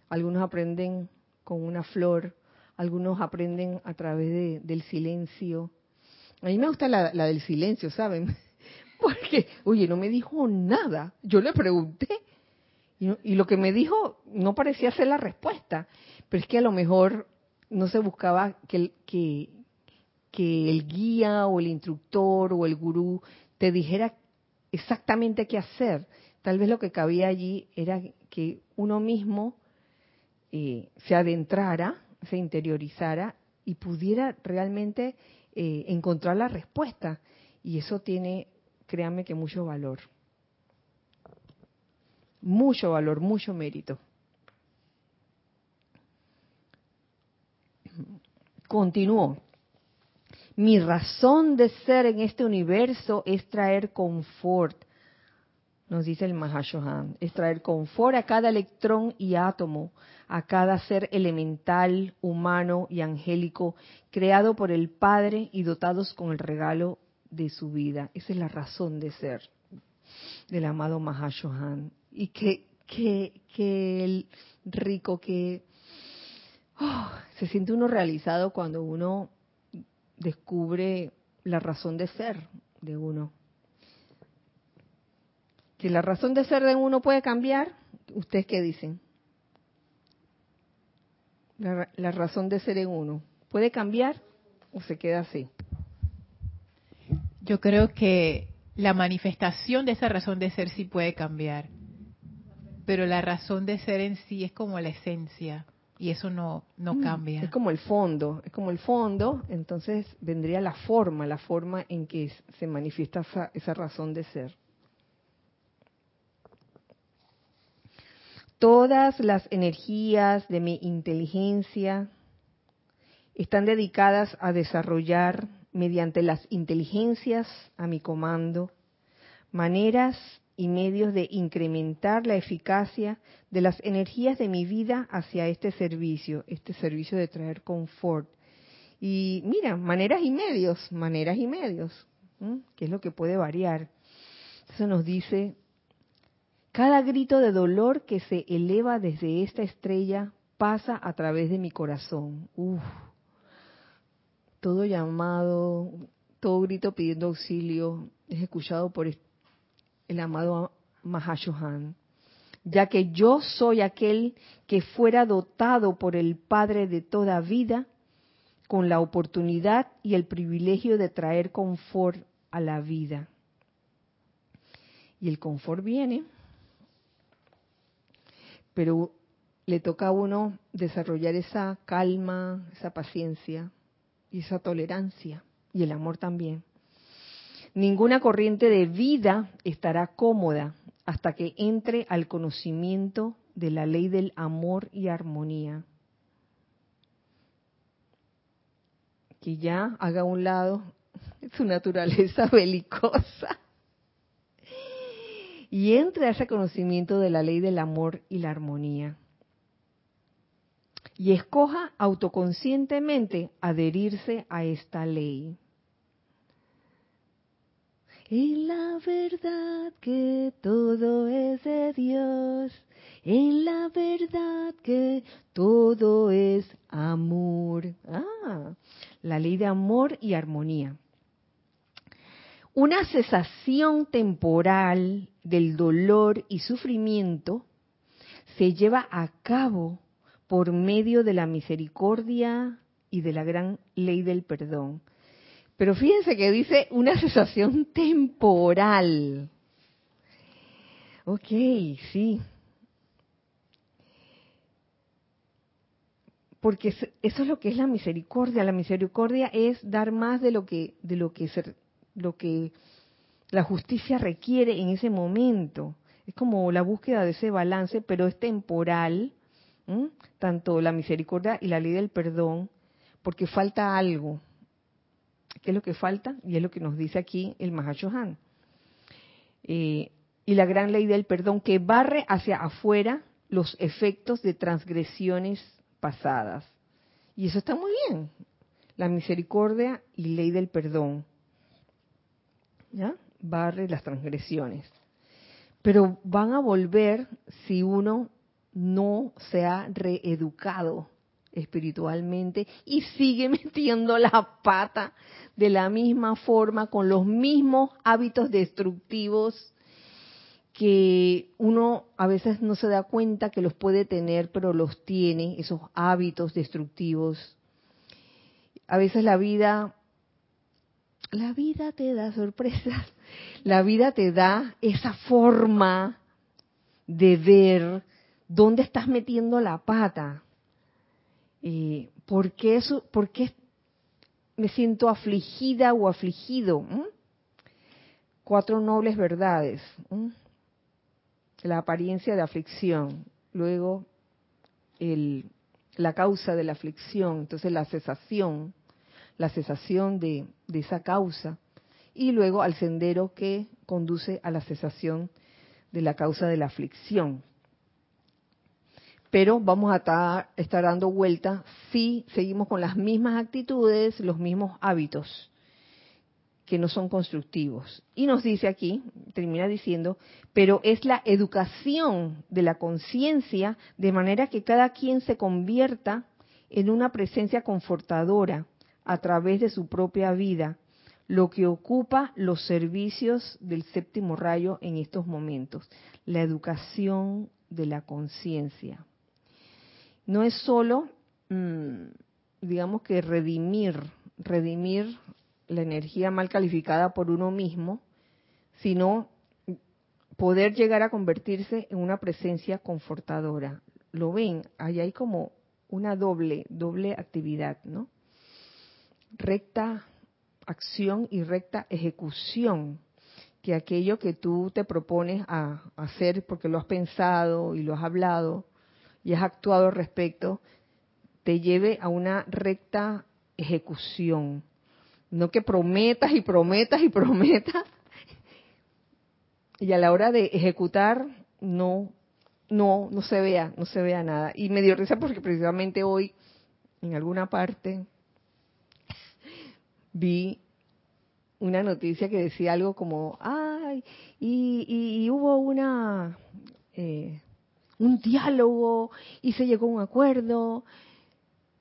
Algunos aprenden con una flor, algunos aprenden a través del silencio. A mí me gusta la, del silencio, ¿saben? Porque, oye, no me dijo nada. Yo le pregunté y, lo que me dijo no parecía ser la respuesta, pero es que a lo mejor no se buscaba que, que, que el guía o el instructor o el gurú te dijera exactamente qué hacer. Tal vez lo que cabía allí era que uno mismo eh, se adentrara, se interiorizara y pudiera realmente eh, encontrar la respuesta. Y eso tiene, créanme que mucho valor. Mucho valor, mucho mérito. Continuó. Mi razón de ser en este universo es traer confort, nos dice el Mahashohan, es traer confort a cada electrón y átomo, a cada ser elemental, humano y angélico, creado por el Padre y dotados con el regalo de su vida. Esa es la razón de ser del amado Mahashohan. Y que, que, que el rico, que oh, se siente uno realizado cuando uno descubre la razón de ser de uno que la razón de ser de uno puede cambiar, ¿ustedes qué dicen? La, razón de ser en uno, ¿puede cambiar o se queda así? Yo creo que la manifestación de esa razón de ser sí puede cambiar, pero la razón de ser en sí es como la esencia y eso no, no mm, cambia. Es como el fondo, es como el fondo, entonces vendría la forma, la forma en que se manifiesta esa razón de ser. Todas las energías de mi inteligencia están dedicadas a desarrollar mediante las inteligencias a mi comando maneras y medios de incrementar la eficacia de las energías de mi vida hacia este servicio, este servicio de traer confort. Y mira, maneras y medios, maneras y medios, que es lo que puede variar. Eso nos dice cada grito de dolor que se eleva desde esta estrella pasa a través de mi corazón. Uf. Todo llamado, todo grito pidiendo auxilio es escuchado por el amado Mahashohan, ya que yo soy aquel que fuera dotado por el Padre de toda vida con la oportunidad y el privilegio de traer confort a la vida. Y el confort viene pero le toca a uno desarrollar esa calma, esa paciencia y esa tolerancia y el amor también. Ninguna corriente de vida estará cómoda hasta que entre al conocimiento de la ley del amor y armonía. Que ya haga a un lado su naturaleza belicosa y entre a ese conocimiento de la ley del amor y la armonía. Y escoja autoconscientemente adherirse a esta ley. En la verdad que todo es de Dios, en la verdad que todo es amor. Ah, la ley de amor y armonía una cesación temporal del dolor y sufrimiento se lleva a cabo por medio de la misericordia y de la gran ley del perdón. Pero fíjense que dice una cesación temporal. Ok, sí. porque eso es lo que es la misericordia. La misericordia es dar más de lo que de lo que lo que la justicia requiere en ese momento. Es como la búsqueda de ese balance, pero es temporal, tanto la misericordia y la ley del perdón, porque falta algo. ¿Qué es lo que falta? Y es lo que nos dice aquí el Mahashohan. Eh, y la gran ley del perdón que barre hacia afuera los efectos de transgresiones pasadas. Y eso está muy bien. La misericordia y ley del perdón. ¿Ya? Barre las transgresiones. Pero van a volver si uno no se ha reeducado espiritualmente y sigue metiendo la pata de la misma forma, con los mismos hábitos destructivos que uno a veces no se da cuenta que los puede tener, pero los tiene, esos hábitos destructivos. A veces la vida, la vida te da sorpresas, la vida te da esa forma de ver dónde estás metiendo la pata. Eh, ¿por, qué eso, ¿Por qué me siento afligida o afligido? Cuatro nobles verdades la apariencia de aflicción, luego el, la causa de la aflicción, entonces la cesación, la cesación de esa causa, y luego al sendero que conduce a la cesación de la causa de la aflicción. Pero vamos a estar dando vuelta si seguimos con las mismas actitudes, los mismos hábitos que no son constructivos. Y nos dice aquí, termina diciendo, pero es la educación de la conciencia de manera que cada quien se convierta en una presencia confortadora a través de su propia vida, lo que ocupa los servicios del séptimo rayo en estos momentos, la educación de la conciencia. No es solo, mm, digamos que redimir, redimir la energía mal calificada por uno mismo, sino poder llegar a convertirse en una presencia confortadora. Lo ven, ahí hay como una doble, doble actividad, ¿no? Recta acción y recta ejecución, que aquello que tú te propones a hacer porque lo has pensado y lo has hablado y has actuado al respecto, te lleve a una recta ejecución no que prometas y prometas y prometas. Y a la hora de ejecutar, no, no, no se vea, no se vea nada. Y me dio risa porque precisamente hoy, en alguna parte, vi una noticia que decía algo como, ay, y, hubo una, eh, un diálogo y se llegó a un acuerdo,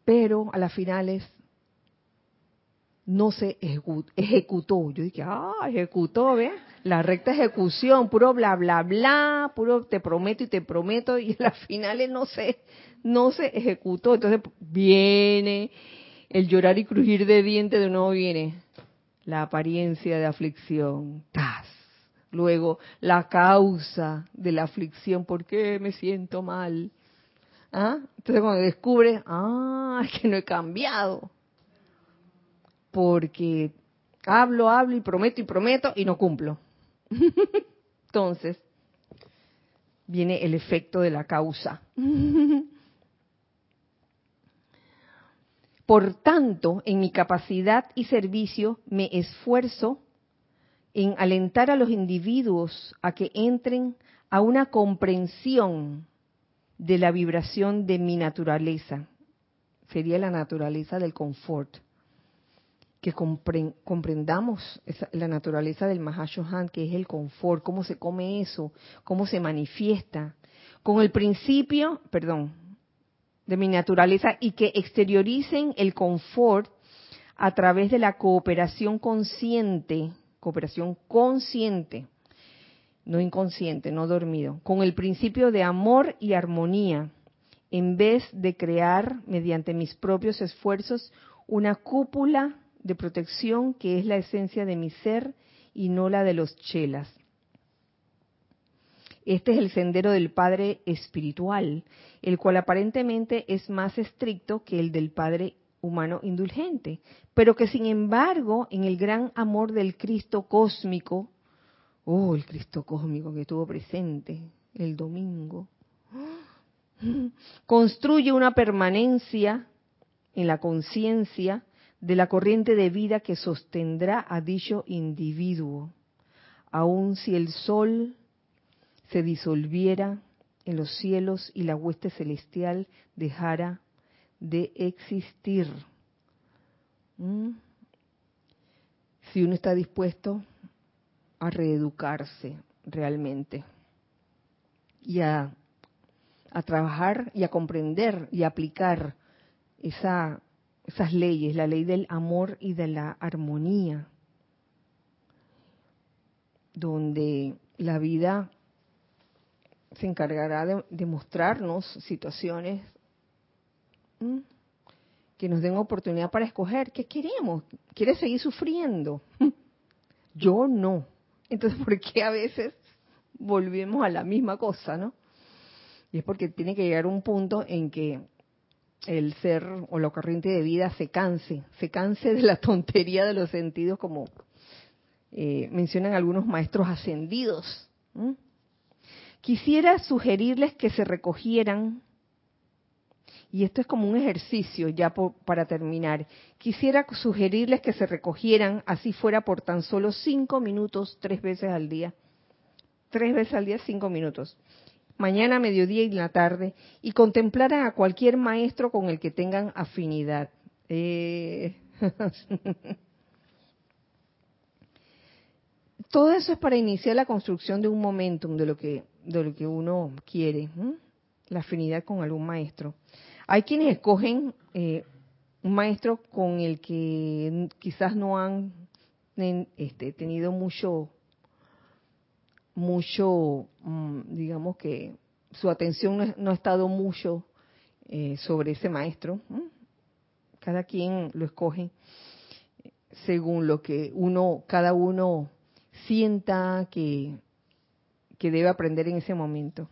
pero a las finales no se ejecutó. Yo dije, ah, ejecutó, ¿ves? La recta ejecución, puro bla, bla, bla, puro te prometo y te prometo, y al final no se, no se ejecutó. Entonces viene el llorar y crujir de dientes, de nuevo viene la apariencia de aflicción. ¡Tas! Luego, la causa de la aflicción, ¿por qué me siento mal? ¿Ah? Entonces cuando descubre, ah, es que no he cambiado porque hablo, hablo y prometo y prometo y no cumplo. Entonces, viene el efecto de la causa. Por tanto, en mi capacidad y servicio me esfuerzo en alentar a los individuos a que entren a una comprensión de la vibración de mi naturaleza. Sería la naturaleza del confort que comprendamos la naturaleza del Mahashohan, que es el confort, cómo se come eso, cómo se manifiesta, con el principio, perdón, de mi naturaleza y que exterioricen el confort a través de la cooperación consciente, cooperación consciente, no inconsciente, no dormido, con el principio de amor y armonía, en vez de crear mediante mis propios esfuerzos una cúpula de protección que es la esencia de mi ser y no la de los chelas. Este es el sendero del Padre espiritual, el cual aparentemente es más estricto que el del Padre humano indulgente, pero que sin embargo en el gran amor del Cristo cósmico, oh, el Cristo cósmico que estuvo presente el domingo, construye una permanencia en la conciencia de la corriente de vida que sostendrá a dicho individuo, aun si el sol se disolviera en los cielos y la hueste celestial dejara de existir. ¿Mm? Si uno está dispuesto a reeducarse realmente y a, a trabajar y a comprender y aplicar esa, esas leyes, la ley del amor y de la armonía, donde la vida se encargará de, mostrarnos situaciones que nos den oportunidad para escoger qué queremos. ¿Quieres seguir sufriendo? Yo no. Entonces, ¿por qué a veces volvemos a la misma cosa, no? Y es porque tiene que llegar un punto en que el ser o la corriente de vida se canse, se canse de la tontería de los sentidos como eh, mencionan algunos maestros ascendidos. Quisiera sugerirles que se recogieran, y esto es como un ejercicio ya para terminar, quisiera sugerirles que se recogieran, así fuera por tan solo cinco minutos, tres veces al día. Tres veces al día, cinco minutos. Mañana, mediodía y la tarde, y contemplaran a cualquier maestro con el que tengan afinidad. Eh... Todo eso es para iniciar la construcción de un momentum de lo que, de lo que uno quiere, la afinidad con algún maestro. Hay quienes escogen eh, un maestro con el que quizás no han este, tenido mucho, mucho, mm, digamos que su atención no, ha estado mucho eh, sobre ese maestro. Cada quien lo escoge según lo que uno, cada uno sienta que, que debe aprender en ese momento.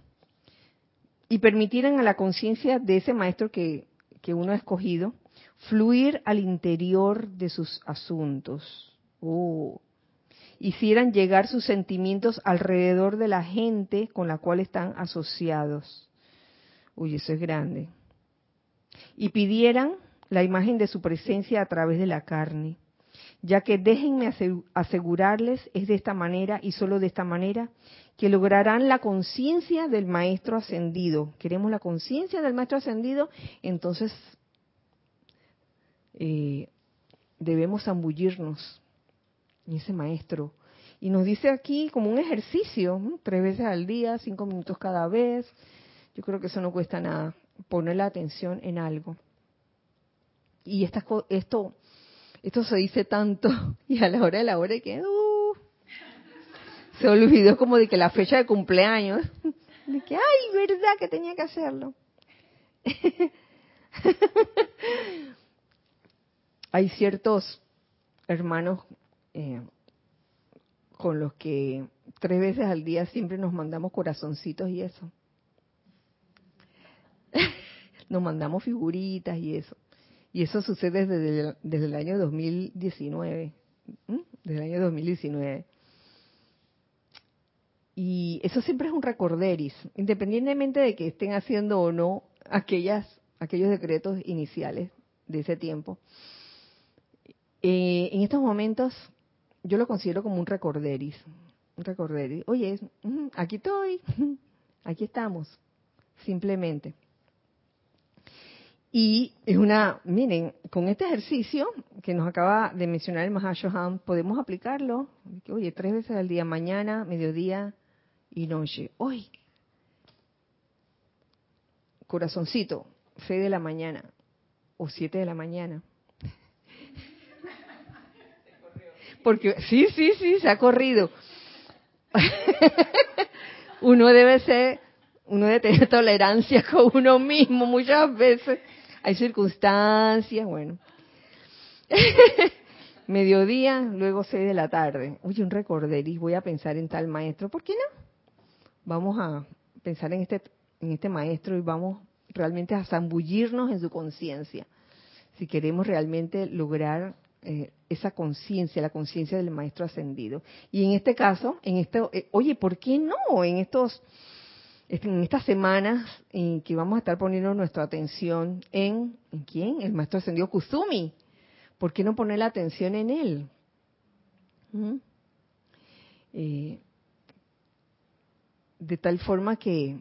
Y permitieran a la conciencia de ese maestro que, que uno ha escogido fluir al interior de sus asuntos. Oh. Hicieran llegar sus sentimientos alrededor de la gente con la cual están asociados. Uy, eso es grande. Y pidieran la imagen de su presencia a través de la carne ya que déjenme asegurarles, es de esta manera y solo de esta manera que lograrán la conciencia del Maestro Ascendido. Queremos la conciencia del Maestro Ascendido, entonces eh, debemos zambullirnos en ese Maestro. Y nos dice aquí como un ejercicio, tres veces al día, cinco minutos cada vez. Yo creo que eso no cuesta nada, poner la atención en algo. Y esto esto se dice tanto y a la hora de la hora que uh, se olvidó como de que la fecha de cumpleaños, de que, ay, verdad que tenía que hacerlo. Hay ciertos hermanos eh, con los que tres veces al día siempre nos mandamos corazoncitos y eso. nos mandamos figuritas y eso. Y eso sucede desde, desde el año 2019. Desde el año 2019. Y eso siempre es un recorderis, independientemente de que estén haciendo o no aquellas, aquellos decretos iniciales de ese tiempo. Eh, en estos momentos yo lo considero como un recorderis. Un recorderis. Oye, aquí estoy, aquí estamos, simplemente. Y es una, miren, con este ejercicio que nos acaba de mencionar el Mahashohan, podemos aplicarlo, oye, tres veces al día, mañana, mediodía y noche. Hoy, corazoncito, seis de la mañana o siete de la mañana. Porque, sí, sí, sí, se ha corrido. uno debe ser, uno debe tener tolerancia con uno mismo muchas veces hay circunstancias, bueno. Mediodía, luego seis de la tarde. Oye, un recorderis, voy a pensar en tal maestro. ¿Por qué no? Vamos a pensar en este, en este maestro y vamos realmente a zambullirnos en su conciencia. Si queremos realmente lograr eh, esa conciencia, la conciencia del maestro ascendido. Y en este caso, en este, eh, oye, ¿por qué no? En estos, en estas semanas en que vamos a estar poniendo nuestra atención en, ¿en quién? El maestro ascendido Kusumi. ¿Por qué no poner la atención en él? ¿Mm? Eh, de tal forma que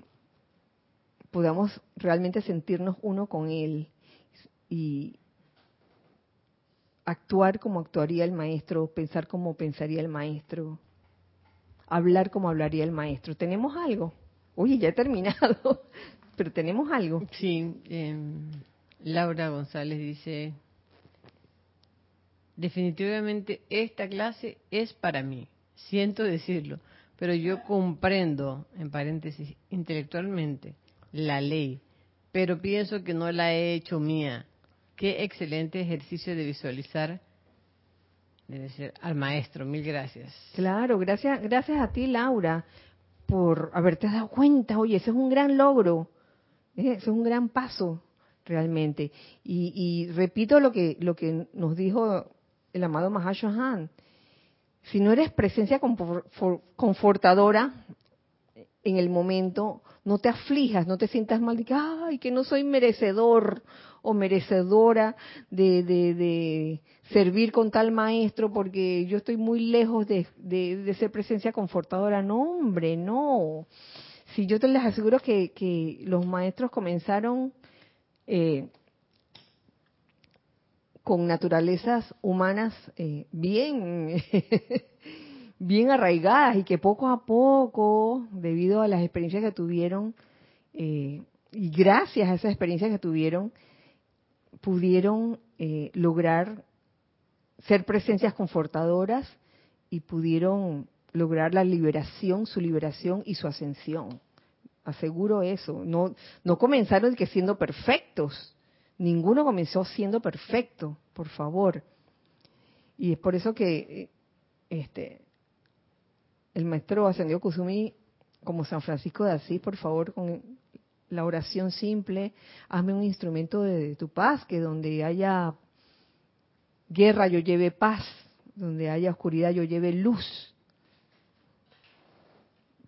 podamos realmente sentirnos uno con Él y actuar como actuaría el maestro, pensar como pensaría el maestro, hablar como hablaría el maestro. ¿Tenemos algo? Oye, ya he terminado, pero tenemos algo. Sí, em, Laura González dice, definitivamente esta clase es para mí, siento decirlo, pero yo comprendo, en paréntesis, intelectualmente, la ley, pero pienso que no la he hecho mía. Qué excelente ejercicio de visualizar debe ser al maestro. Mil gracias. Claro, gracias, gracias a ti, Laura, por haberte dado cuenta. Oye, ese es un gran logro, ese es un gran paso realmente. Y, y repito lo que lo que nos dijo el amado Mahashohan. Si no eres presencia confortadora en el momento, no te aflijas, no te sientas mal, de que, ay, que no soy merecedor o merecedora de, de, servir con tal maestro porque yo estoy muy lejos de, de, ser presencia confortadora. No, hombre, no. Si yo te les aseguro que, que los maestros comenzaron eh, con naturalezas humanas eh, bien bien arraigadas y que poco a poco, debido a las experiencias que tuvieron, eh, y gracias a esas experiencias que tuvieron, pudieron eh, lograr ser presencias confortadoras y pudieron lograr la liberación, su liberación y su ascensión. Aseguro eso. No, no comenzaron que siendo perfectos. Ninguno comenzó siendo perfecto, por favor. Y es por eso que eh, este, el maestro ascendió Kusumi como San Francisco de Asís, por favor, con la oración simple, hazme un instrumento de, tu paz, que donde haya guerra yo lleve paz, donde haya oscuridad yo lleve luz.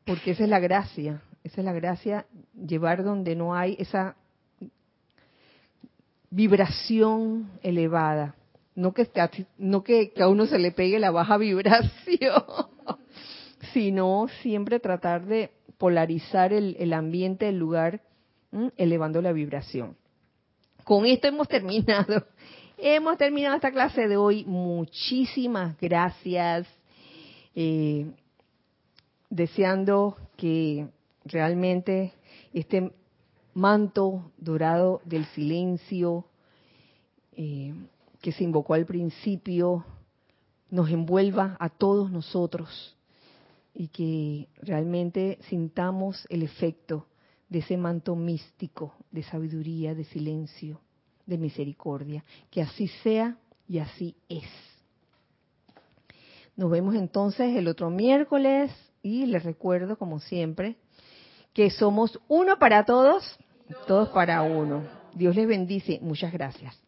Porque esa es la gracia, esa es la gracia, llevar donde no hay esa vibración elevada. No que, no que a uno se le pegue la baja vibración sino siempre tratar de polarizar el, ambiente del lugar, elevando la vibración. Con esto hemos terminado. Hemos terminado esta clase de hoy. Muchísimas gracias. Eh, deseando que realmente este manto dorado del silencio eh, que se invocó al principio nos envuelva a todos nosotros y que realmente sintamos el efecto de ese manto místico de sabiduría, de silencio, de misericordia. Que así sea y así es. Nos vemos entonces el otro miércoles y les recuerdo, como siempre, que somos uno para todos, todos para uno. Dios les bendice. Muchas gracias.